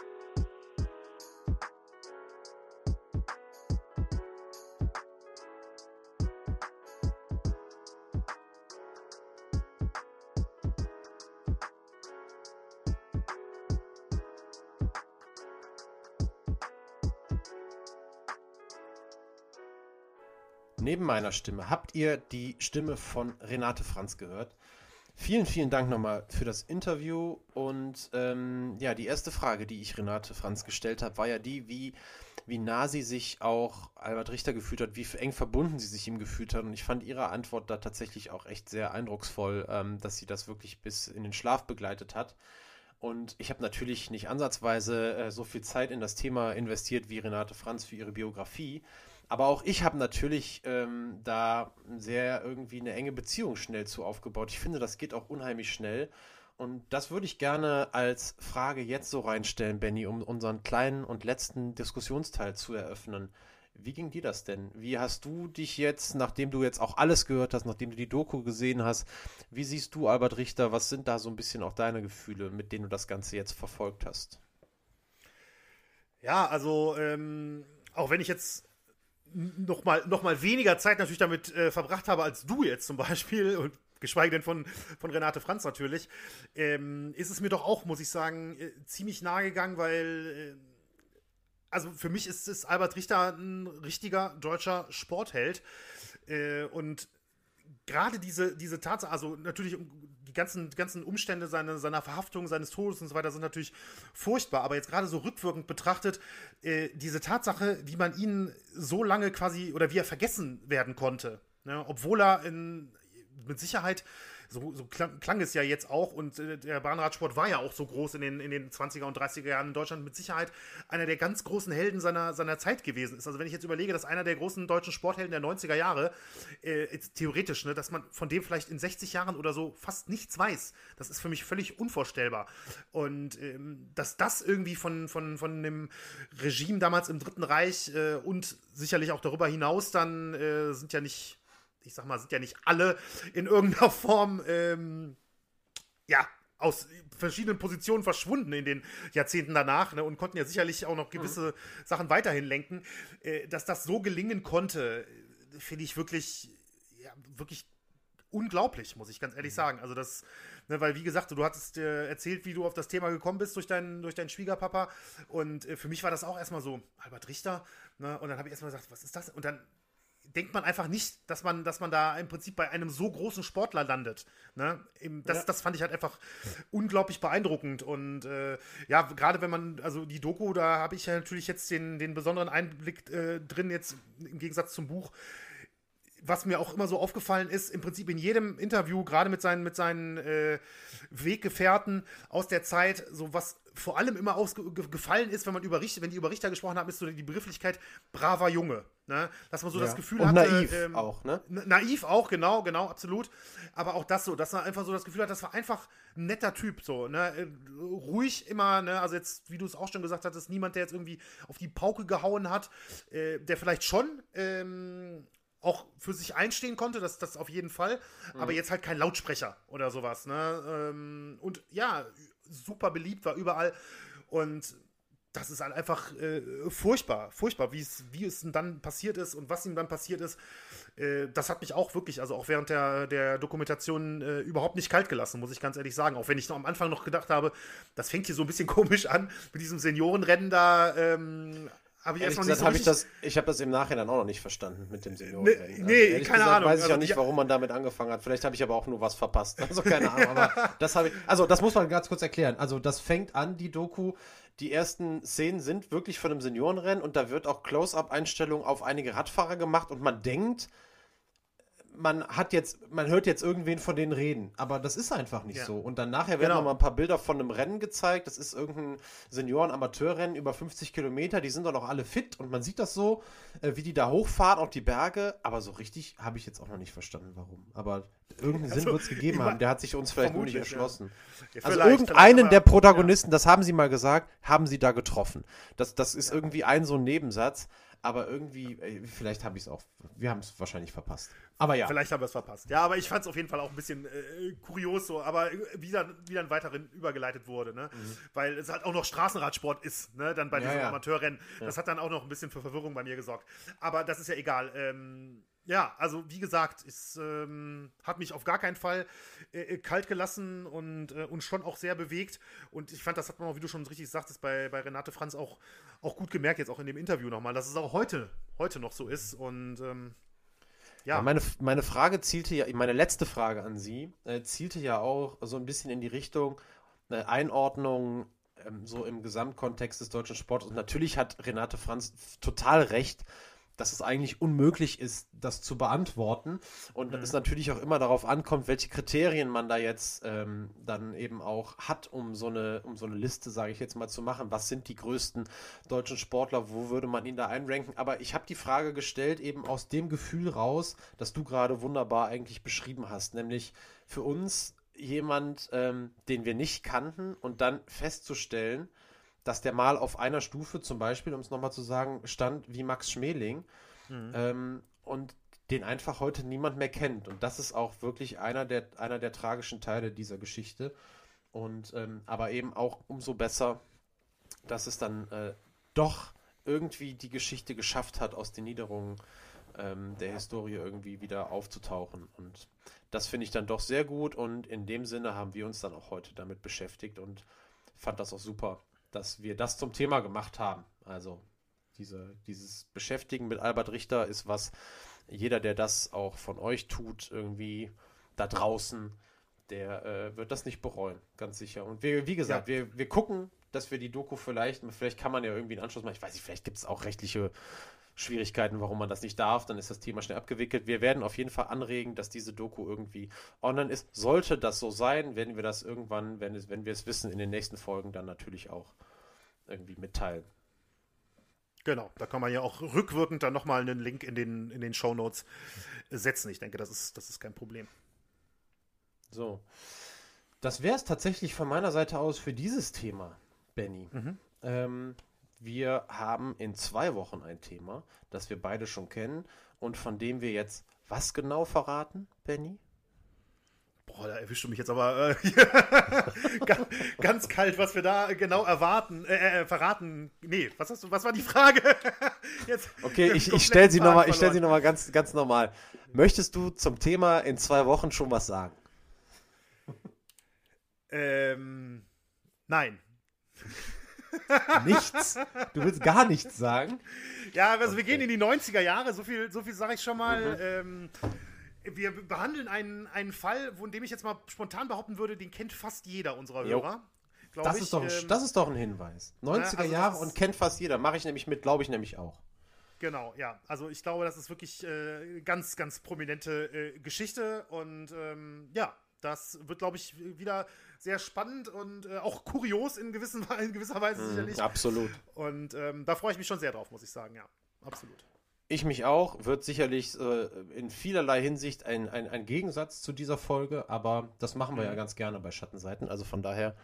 Neben meiner Stimme habt ihr die Stimme von Renate Franz gehört. Vielen, vielen Dank nochmal für das Interview. Und ähm, ja, die erste Frage, die ich Renate Franz gestellt habe, war ja die, wie wie nah sie sich auch Albert Richter gefühlt hat, wie eng verbunden sie sich ihm gefühlt hat. Und ich fand ihre Antwort da tatsächlich auch echt sehr eindrucksvoll, ähm, dass sie das wirklich bis in den Schlaf begleitet hat. Und ich habe natürlich nicht ansatzweise äh, so viel Zeit in das Thema investiert wie Renate Franz für ihre Biografie. Aber auch ich habe natürlich ähm, da sehr irgendwie eine enge Beziehung schnell zu aufgebaut. Ich finde, das geht auch unheimlich schnell. Und das würde ich gerne als Frage jetzt so reinstellen, Benny, um unseren kleinen und letzten Diskussionsteil zu eröffnen. Wie ging dir das denn? Wie hast du dich jetzt, nachdem du jetzt auch alles gehört hast, nachdem du die Doku gesehen hast, wie siehst du Albert Richter? Was sind da so ein bisschen auch deine Gefühle, mit denen du das Ganze jetzt verfolgt hast?
Ja, also ähm, auch wenn ich jetzt noch mal, noch mal weniger Zeit natürlich damit äh, verbracht habe als du jetzt zum Beispiel und geschweige denn von, von Renate Franz natürlich, ähm, ist es mir doch auch, muss ich sagen, äh, ziemlich nahe gegangen, weil, äh, also für mich ist, ist Albert Richter ein richtiger deutscher Sportheld. Äh, und gerade diese, diese Tatsache, also natürlich die ganzen, ganzen Umstände seiner, seiner Verhaftung, seines Todes und so weiter sind natürlich furchtbar, aber jetzt gerade so rückwirkend betrachtet, äh, diese Tatsache, wie man ihn so lange quasi oder wie er vergessen werden konnte, ne, obwohl er in, mit Sicherheit so, so klang, klang, es ja jetzt auch und äh, der Bahnradsport war ja auch so groß in den, in den 20er und 30er Jahren in Deutschland mit Sicherheit einer der ganz großen Helden seiner, seiner Zeit gewesen ist. Also wenn ich jetzt überlege, dass einer der großen deutschen Sporthelden der 90er Jahre, äh, theoretisch, ne, dass man von dem vielleicht in 60 Jahren oder so fast nichts weiß, das ist für mich völlig unvorstellbar. Und ähm, dass das irgendwie von, von, von dem Regime damals im Dritten Reich äh, und sicherlich auch darüber hinaus dann äh, sind ja nicht ich sag mal, sind ja nicht alle in irgendeiner Form, ähm, ja, aus verschiedenen Positionen verschwunden in den Jahrzehnten danach ne, und konnten ja sicherlich auch noch gewisse mhm. Sachen weiterhin lenken. Äh, dass das so gelingen konnte, finde ich wirklich, ja, wirklich unglaublich, muss ich ganz ehrlich mhm. sagen. Also das, ne, weil wie gesagt, du hattest äh, erzählt, wie du auf das Thema gekommen bist durch deinen, durch deinen Schwiegerpapa und äh, für mich war das auch erstmal so, Albert Richter, ne, und dann habe ich erstmal gesagt, was ist das? Und dann denkt man einfach nicht, dass man, dass man da im Prinzip bei einem so großen Sportler landet. Ne? Das, ja. das fand ich halt einfach unglaublich beeindruckend. Und äh, ja, gerade wenn man, also die Doku, da habe ich ja natürlich jetzt den, den besonderen Einblick äh, drin, jetzt im Gegensatz zum Buch. Was mir auch immer so aufgefallen ist, im Prinzip in jedem Interview, gerade mit seinen, mit seinen äh, Weggefährten aus der Zeit, so was vor allem immer aufgefallen ist, wenn man über Richter, wenn die über Richter gesprochen haben, ist so die Begrifflichkeit braver Junge. Ne? Dass man so ja. das Gefühl
Und
hatte.
Naiv ähm, auch, ne?
Naiv auch, genau, genau, absolut. Aber auch das so, dass man einfach so das Gefühl hat, das war einfach ein netter Typ, so, ne? Äh, ruhig immer, ne? Also jetzt, wie du es auch schon gesagt hattest, niemand, der jetzt irgendwie auf die Pauke gehauen hat, äh, der vielleicht schon ähm, auch für sich einstehen konnte, das, das auf jeden Fall, mhm. aber jetzt halt kein Lautsprecher oder sowas, ne? Ähm, und ja, super beliebt, war überall. Und das ist halt einfach äh, furchtbar, furchtbar, wie es, wie es dann passiert ist und was ihm dann passiert ist. Äh, das hat mich auch wirklich, also auch während der, der Dokumentation äh, überhaupt nicht kalt gelassen, muss ich ganz ehrlich sagen. Auch wenn ich noch am Anfang noch gedacht habe, das fängt hier so ein bisschen komisch an mit diesem Seniorenrennen da. Ähm,
habe ich erst noch nicht so hab ich das, ich habe das im Nachhinein auch noch nicht verstanden mit dem Senioren.
Nee, also, nee keine gesagt, Ahnung.
Weiß ich also, auch nicht, ja. warum man damit angefangen hat. Vielleicht habe ich aber auch nur was verpasst. Also keine Ahnung. aber das habe ich. Also das muss man ganz kurz erklären. Also das fängt an, die Doku. Die ersten Szenen sind wirklich von einem Seniorenrennen und da wird auch Close-up-Einstellung auf einige Radfahrer gemacht und man denkt, man hat jetzt, man hört jetzt irgendwen von denen reden, aber das ist einfach nicht ja. so. Und dann nachher werden genau. noch mal ein paar Bilder von einem Rennen gezeigt. Das ist irgendein Senioren-Amateurrennen über 50 Kilometer. Die sind doch noch alle fit und man sieht das so, äh, wie die da hochfahren auf die Berge. Aber so richtig habe ich jetzt auch noch nicht verstanden, warum. Aber irgendeinen also, Sinn wird es gegeben haben. Der hat sich uns vielleicht nur nicht erschlossen. Ja. Ja, also irgendeinen der Protagonisten, das haben sie mal gesagt, haben sie da getroffen. Das, das ist irgendwie ein so ein Nebensatz aber irgendwie, vielleicht habe ich es auch, wir haben es wahrscheinlich verpasst.
Aber ja. Vielleicht haben wir es verpasst. Ja, aber ich fand es auf jeden Fall auch ein bisschen äh, kurios so, aber wie dann, wie dann weiterhin übergeleitet wurde, ne? Mhm. Weil es halt auch noch Straßenradsport ist, ne? Dann bei ja, diesem ja. Amateurrennen. Das hat dann auch noch ein bisschen für Verwirrung bei mir gesorgt. Aber das ist ja egal. Ähm, ja, also wie gesagt, es ähm, hat mich auf gar keinen Fall äh, äh, kalt gelassen und, äh, und schon auch sehr bewegt. Und ich fand, das hat man auch, wie du schon richtig sagtest, bei, bei Renate Franz auch, auch gut gemerkt, jetzt auch in dem Interview nochmal, dass es auch heute, heute noch so ist. Und ähm,
ja. ja. meine, meine Frage zielte ja, meine letzte Frage an Sie, äh, zielte ja auch so ein bisschen in die Richtung äh, Einordnung ähm, so im Gesamtkontext des deutschen Sports. Und natürlich hat Renate Franz total recht, dass es eigentlich unmöglich ist, das zu beantworten. Und mhm. es natürlich auch immer darauf ankommt, welche Kriterien man da jetzt ähm, dann eben auch hat, um so eine, um so eine Liste, sage ich jetzt mal, zu machen. Was sind die größten deutschen Sportler? Wo würde man ihn da einranken? Aber ich habe die Frage gestellt, eben aus dem Gefühl raus, das du gerade wunderbar eigentlich beschrieben hast, nämlich für uns jemand, ähm, den wir nicht kannten und dann festzustellen, dass der mal auf einer Stufe zum Beispiel, um es nochmal zu sagen, stand wie Max Schmeling mhm. ähm, und den einfach heute niemand mehr kennt. Und das ist auch wirklich einer der, einer der tragischen Teile dieser Geschichte. Und ähm, aber eben auch umso besser, dass es dann äh, doch irgendwie die Geschichte geschafft hat, aus den Niederungen ähm, der Historie irgendwie wieder aufzutauchen. Und das finde ich dann doch sehr gut. Und in dem Sinne haben wir uns dann auch heute damit beschäftigt und fand das auch super, dass wir das zum Thema gemacht haben. Also diese, dieses Beschäftigen mit Albert Richter ist was, jeder, der das auch von euch tut, irgendwie da draußen, der äh, wird das nicht bereuen, ganz sicher. Und wir, wie gesagt, ja. wir, wir gucken, dass wir die Doku vielleicht, vielleicht kann man ja irgendwie einen Anschluss machen. Ich weiß nicht, vielleicht gibt es auch rechtliche Schwierigkeiten, warum man das nicht darf, dann ist das Thema schnell abgewickelt. Wir werden auf jeden Fall anregen, dass diese Doku irgendwie online ist. Sollte das so sein, werden wir das irgendwann, wenn, es, wenn wir es wissen, in den nächsten Folgen dann natürlich auch irgendwie mitteilen.
Genau, da kann man ja auch rückwirkend dann nochmal einen Link in den, in den Show Notes setzen. Ich denke, das ist, das ist kein Problem.
So. Das wäre es tatsächlich von meiner Seite aus für dieses Thema, Benny. Mhm. Ähm, wir haben in zwei Wochen ein Thema, das wir beide schon kennen und von dem wir jetzt was genau verraten, Benny?
Boah, da erwischst du mich jetzt aber äh, ganz, kalt, was wir da genau erwarten, äh, äh, verraten. Nee, was hast du, was war die Frage?
jetzt, okay, ich, ich stelle sie nochmal, ich stelle sie nochmal ganz, ganz normal. Möchtest du zum Thema in zwei Wochen schon was sagen?
Ähm, nein.
Nichts? Du willst gar nichts sagen?
Ja, also okay. wir gehen in die 90er Jahre, so viel, so viel sage ich schon mal. Mhm. Ähm, wir behandeln einen, einen Fall, von dem ich jetzt mal spontan behaupten würde, den kennt fast jeder unserer Hörer.
Das, ich, ist doch ein, ähm, das ist doch ein Hinweis. 90er also Jahre und kennt fast jeder. Mache ich nämlich mit, glaube ich nämlich auch.
Genau, ja. Also ich glaube, das ist wirklich äh, ganz, ganz prominente äh, Geschichte und ähm, ja, das wird, glaube ich, wieder sehr spannend und äh, auch kurios in, gewissen, in gewisser Weise mm, sicherlich.
Absolut.
Und ähm, da freue ich mich schon sehr drauf, muss ich sagen, ja. Absolut.
Ich mich auch, wird sicherlich äh, in vielerlei Hinsicht ein, ein, ein, Gegensatz zu dieser Folge, aber das machen wir mhm. ja ganz gerne bei Schattenseiten. Also von daher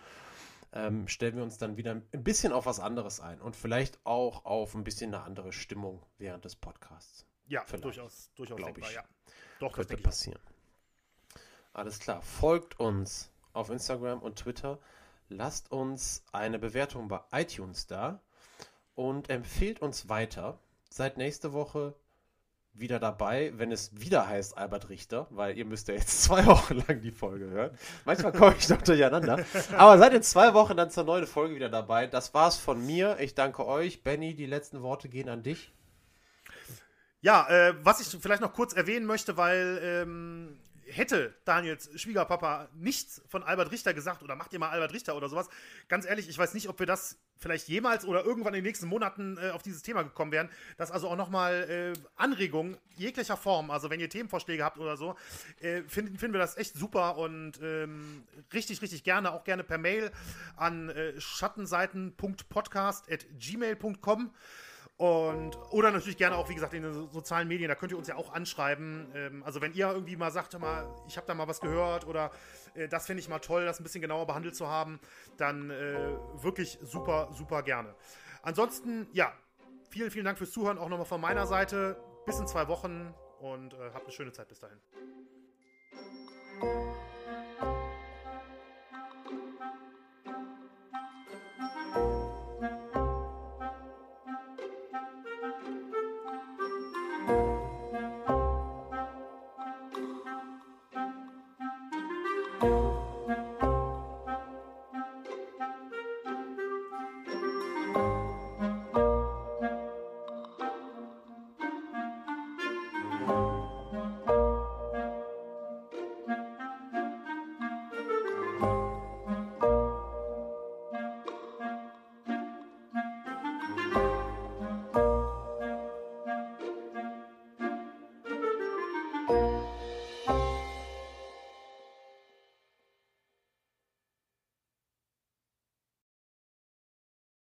ähm, stellen wir uns dann wieder ein bisschen auf was anderes ein und vielleicht auch auf ein bisschen eine andere Stimmung während des Podcasts.
Ja, vielleicht, durchaus, durchaus denkbar,
ich. ja. Doch, könnte passieren. Alles klar, folgt uns auf Instagram und Twitter. Lasst uns eine Bewertung bei iTunes da und empfehlt uns weiter seid nächste Woche wieder dabei, wenn es wieder heißt Albert Richter, weil ihr müsst ja jetzt zwei Wochen lang die Folge hören. Manchmal komme ich noch durcheinander. Aber seid in zwei Wochen dann zur neuen Folge wieder dabei. Das war's von mir. Ich danke euch. Benny, die letzten Worte gehen an dich.
Ja, äh, was ich vielleicht noch kurz erwähnen möchte, weil ähm, hätte Daniels Schwiegerpapa nichts von Albert Richter gesagt oder macht ihr mal Albert Richter oder sowas, ganz ehrlich, ich weiß nicht, ob wir das vielleicht jemals oder irgendwann in den nächsten Monaten äh, auf dieses Thema gekommen wären. Das also auch nochmal äh, Anregungen jeglicher Form, also wenn ihr Themenvorschläge habt oder so, äh, finden, finden wir das echt super und ähm, richtig, richtig gerne, auch gerne per Mail an äh, schattenseiten.podcast.gmail.com. Und, oder natürlich gerne auch, wie gesagt, in den sozialen Medien, da könnt ihr uns ja auch anschreiben. Ähm, also wenn ihr irgendwie mal sagt, mal, ich habe da mal was gehört oder äh, das finde ich mal toll, das ein bisschen genauer behandelt zu haben, dann äh, wirklich super, super gerne. Ansonsten, ja, vielen, vielen Dank fürs Zuhören, auch nochmal von meiner Seite. Bis in zwei Wochen und äh, habt eine schöne Zeit bis dahin.